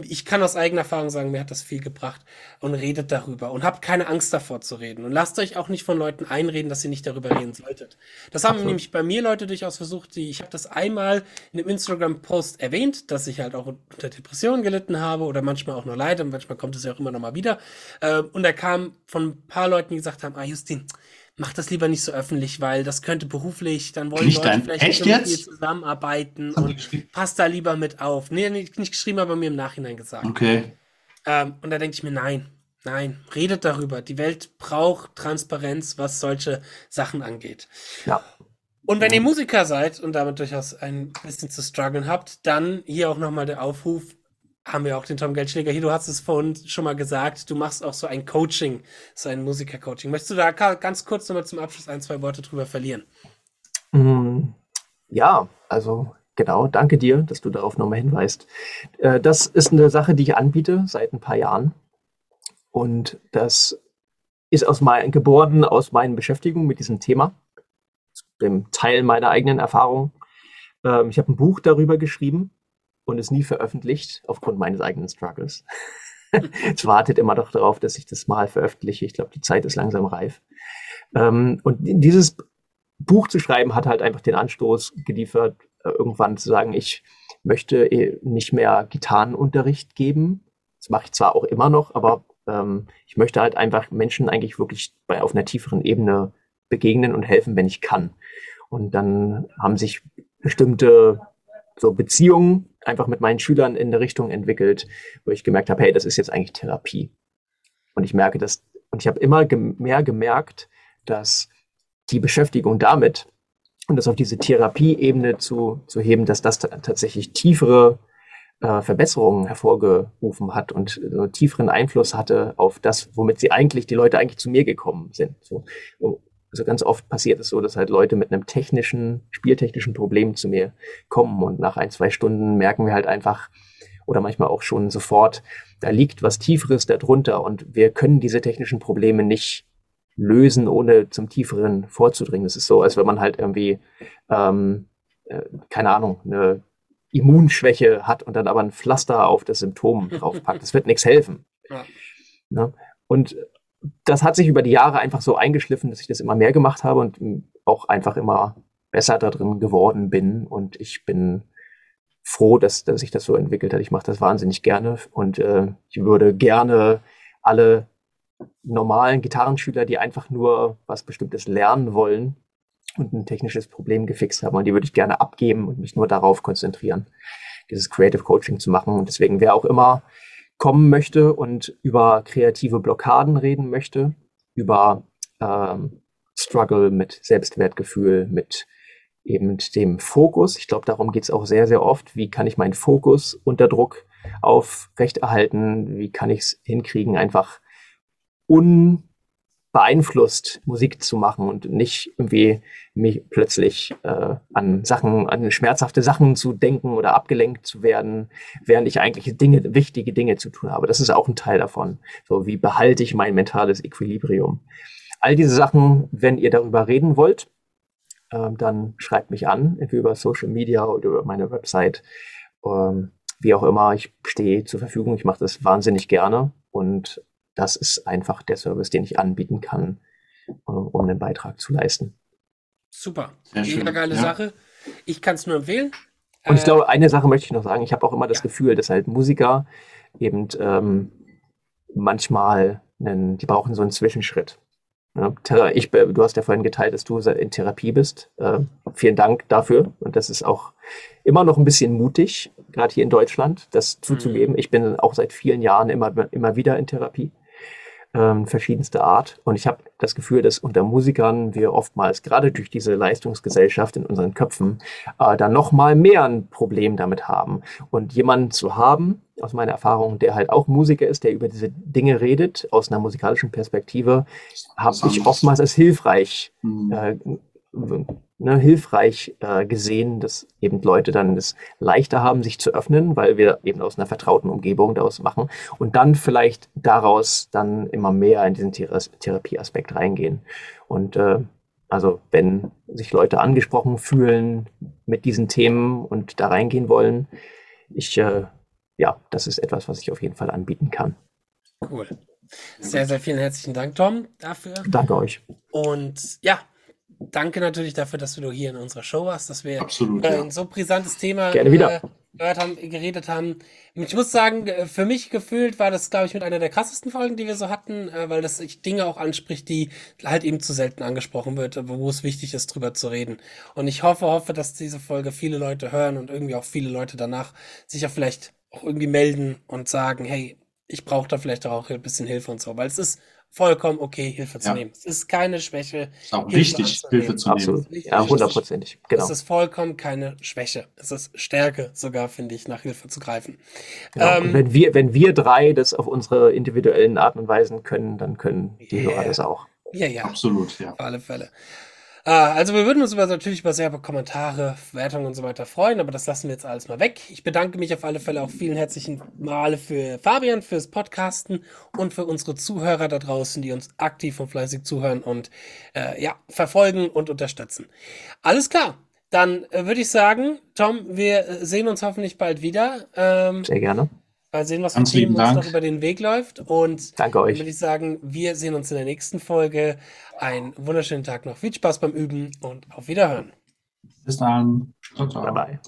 Ich kann aus eigener Erfahrung sagen, mir hat das viel gebracht. Und redet darüber. Und habt keine Angst davor zu reden. Und lasst euch auch nicht von Leuten einreden, dass ihr nicht darüber reden solltet. Das haben Absolut. nämlich bei mir Leute durchaus versucht. Die, ich habe das einmal in einem Instagram-Post erwähnt, dass ich halt auch unter Depressionen gelitten habe oder manchmal auch nur leide. Und manchmal kommt es ja auch immer noch mal wieder. Ähm, und da kam von ein paar Leuten, die gesagt haben, ah Justin, mach das lieber nicht so öffentlich, weil das könnte beruflich, dann wollen nicht Leute dein, vielleicht nicht mit dir zusammenarbeiten und passt da lieber mit auf. Nee, nicht, nicht geschrieben, aber mir im Nachhinein gesagt.
Okay.
Ähm, und da denke ich mir, nein, nein, redet darüber. Die Welt braucht Transparenz, was solche Sachen angeht.
Ja.
Und wenn ihr Musiker seid und damit durchaus ein bisschen zu strugglen habt, dann hier auch nochmal der Aufruf, haben wir auch den Tom Geldschläger hier. Du hast es vorhin schon mal gesagt, du machst auch so ein Coaching, so ein Musiker-Coaching. Möchtest du da ganz kurz nochmal zum Abschluss ein, zwei Worte drüber verlieren?
Mm, ja, also genau, danke dir, dass du darauf nochmal hinweist. Äh, das ist eine Sache, die ich anbiete seit ein paar Jahren. Und das ist aus mein, geboren aus meinen Beschäftigungen mit diesem Thema, dem Teil meiner eigenen Erfahrung. Ähm, ich habe ein Buch darüber geschrieben, und es nie veröffentlicht, aufgrund meines eigenen Struggles. es wartet immer doch darauf, dass ich das mal veröffentliche. Ich glaube, die Zeit ist langsam reif. Ähm, und dieses Buch zu schreiben hat halt einfach den Anstoß geliefert, äh, irgendwann zu sagen, ich möchte eh nicht mehr Gitarrenunterricht geben. Das mache ich zwar auch immer noch, aber ähm, ich möchte halt einfach Menschen eigentlich wirklich bei, auf einer tieferen Ebene begegnen und helfen, wenn ich kann. Und dann haben sich bestimmte so Beziehungen einfach mit meinen Schülern in eine Richtung entwickelt, wo ich gemerkt habe, hey, das ist jetzt eigentlich Therapie. Und ich merke das, und ich habe immer mehr gemerkt, dass die Beschäftigung damit und das auf diese Therapieebene zu, zu heben, dass das tatsächlich tiefere äh, Verbesserungen hervorgerufen hat und so tieferen Einfluss hatte auf das, womit sie eigentlich, die Leute eigentlich zu mir gekommen sind. So, also ganz oft passiert es so, dass halt Leute mit einem technischen, spieltechnischen Problem zu mir kommen und nach ein, zwei Stunden merken wir halt einfach oder manchmal auch schon sofort, da liegt was Tieferes darunter und wir können diese technischen Probleme nicht lösen, ohne zum Tieferen vorzudringen. Es ist so, als wenn man halt irgendwie, ähm, äh, keine Ahnung, eine Immunschwäche hat und dann aber ein Pflaster auf das Symptom draufpackt. Das wird nichts helfen. Ja. Ne? Und das hat sich über die Jahre einfach so eingeschliffen, dass ich das immer mehr gemacht habe und auch einfach immer besser da drin geworden bin. Und ich bin froh, dass, dass sich das so entwickelt hat. Ich mache das wahnsinnig gerne und äh, ich würde gerne alle normalen Gitarrenschüler, die einfach nur was Bestimmtes lernen wollen und ein technisches Problem gefixt haben, und die würde ich gerne abgeben und mich nur darauf konzentrieren, dieses Creative Coaching zu machen. Und deswegen, wer auch immer kommen möchte und über kreative Blockaden reden möchte, über ähm, Struggle, mit Selbstwertgefühl, mit eben dem Fokus. Ich glaube, darum geht es auch sehr, sehr oft. Wie kann ich meinen Fokus unter Druck aufrechterhalten? Wie kann ich es hinkriegen, einfach unbeeinflusst Musik zu machen und nicht irgendwie mich plötzlich äh, an Sachen, an schmerzhafte Sachen zu denken oder abgelenkt zu werden, während ich eigentlich Dinge, wichtige Dinge zu tun habe. Das ist auch ein Teil davon. So, wie behalte ich mein mentales Equilibrium? All diese Sachen, wenn ihr darüber reden wollt, äh, dann schreibt mich an, entweder über Social Media oder über meine Website. Ähm, wie auch immer, ich stehe zur Verfügung. Ich mache das wahnsinnig gerne und das ist einfach der Service, den ich anbieten kann, äh, um einen Beitrag zu leisten.
Super. Mega geile ja. Sache. Ich kann es nur empfehlen.
Und ich äh, glaube, eine Sache möchte ich noch sagen. Ich habe auch immer das ja. Gefühl, dass halt Musiker eben ähm, manchmal, einen, die brauchen so einen Zwischenschritt. Ja, ich, du hast ja vorhin geteilt, dass du in Therapie bist. Äh, vielen Dank dafür. Und das ist auch immer noch ein bisschen mutig, gerade hier in Deutschland, das zuzugeben. Mhm. Ich bin auch seit vielen Jahren immer, immer wieder in Therapie ähm, verschiedenste Art. Und ich habe das Gefühl, dass unter Musikern wir oftmals, gerade durch diese Leistungsgesellschaft in unseren Köpfen, äh, dann noch mal mehr ein Problem damit haben. Und jemanden zu haben, aus meiner Erfahrung, der halt auch Musiker ist, der über diese Dinge redet, aus einer musikalischen Perspektive, habe ich oftmals als hilfreich mhm. äh, ne, hilfreich äh, gesehen, dass eben Leute dann es leichter haben, sich zu öffnen, weil wir eben aus einer vertrauten Umgebung daraus machen und dann vielleicht daraus dann immer mehr in diesen Thera Therapieaspekt reingehen. Und äh, also wenn sich Leute angesprochen fühlen mit diesen Themen und da reingehen wollen, ich äh, ja, das ist etwas, was ich auf jeden Fall anbieten kann.
Cool. Sehr, sehr vielen herzlichen Dank, Tom, dafür.
Danke euch.
Und ja, danke natürlich dafür, dass du hier in unserer Show warst, dass wir
Absolut,
äh, ein so brisantes Thema
Gerne wieder.
Äh, haben, geredet haben. Ich muss sagen, äh, für mich gefühlt war das, glaube ich, mit einer der krassesten Folgen, die wir so hatten, weil das Dinge auch anspricht, die halt eben zu selten angesprochen wird, wo es wichtig ist, drüber zu reden. Und ich hoffe, hoffe, dass diese Folge viele Leute hören und irgendwie auch viele Leute danach sich ja vielleicht auch irgendwie melden und sagen, hey, ich brauche da vielleicht auch ein bisschen Hilfe und so, weil es ist vollkommen okay, Hilfe zu ja. nehmen. Es ist keine Schwäche.
Es ist auch Hilfe wichtig, Hilfe zu
Absolut. nehmen. Ja, hundertprozentig.
Genau. Es ist vollkommen keine Schwäche. Es ist Stärke sogar, finde ich, nach Hilfe zu greifen.
Genau. Ähm, wenn wir, wenn wir drei das auf unsere individuellen Arten und Weisen können, dann können die yeah. Hörer das auch.
Ja, ja.
Absolut, ja.
Auf alle Fälle. Äh, also wir würden uns über, natürlich über sehr Kommentare, Wertungen und so weiter freuen, aber das lassen wir jetzt alles mal weg. Ich bedanke mich auf alle Fälle auch vielen herzlichen Male für Fabian, fürs Podcasten und für unsere Zuhörer da draußen, die uns aktiv und fleißig zuhören und äh, ja, verfolgen und unterstützen. Alles klar. Dann äh, würde ich sagen, Tom, wir äh, sehen uns hoffentlich bald wieder.
Ähm, Sehr gerne.
Mal sehen, was Ganz für uns noch über den Weg läuft. Und
Danke euch.
dann würde ich sagen, wir sehen uns in der nächsten Folge. Einen wunderschönen Tag noch. Viel Spaß beim Üben und auf Wiederhören.
Bis dann.
Ciao, ciao. Bye bye.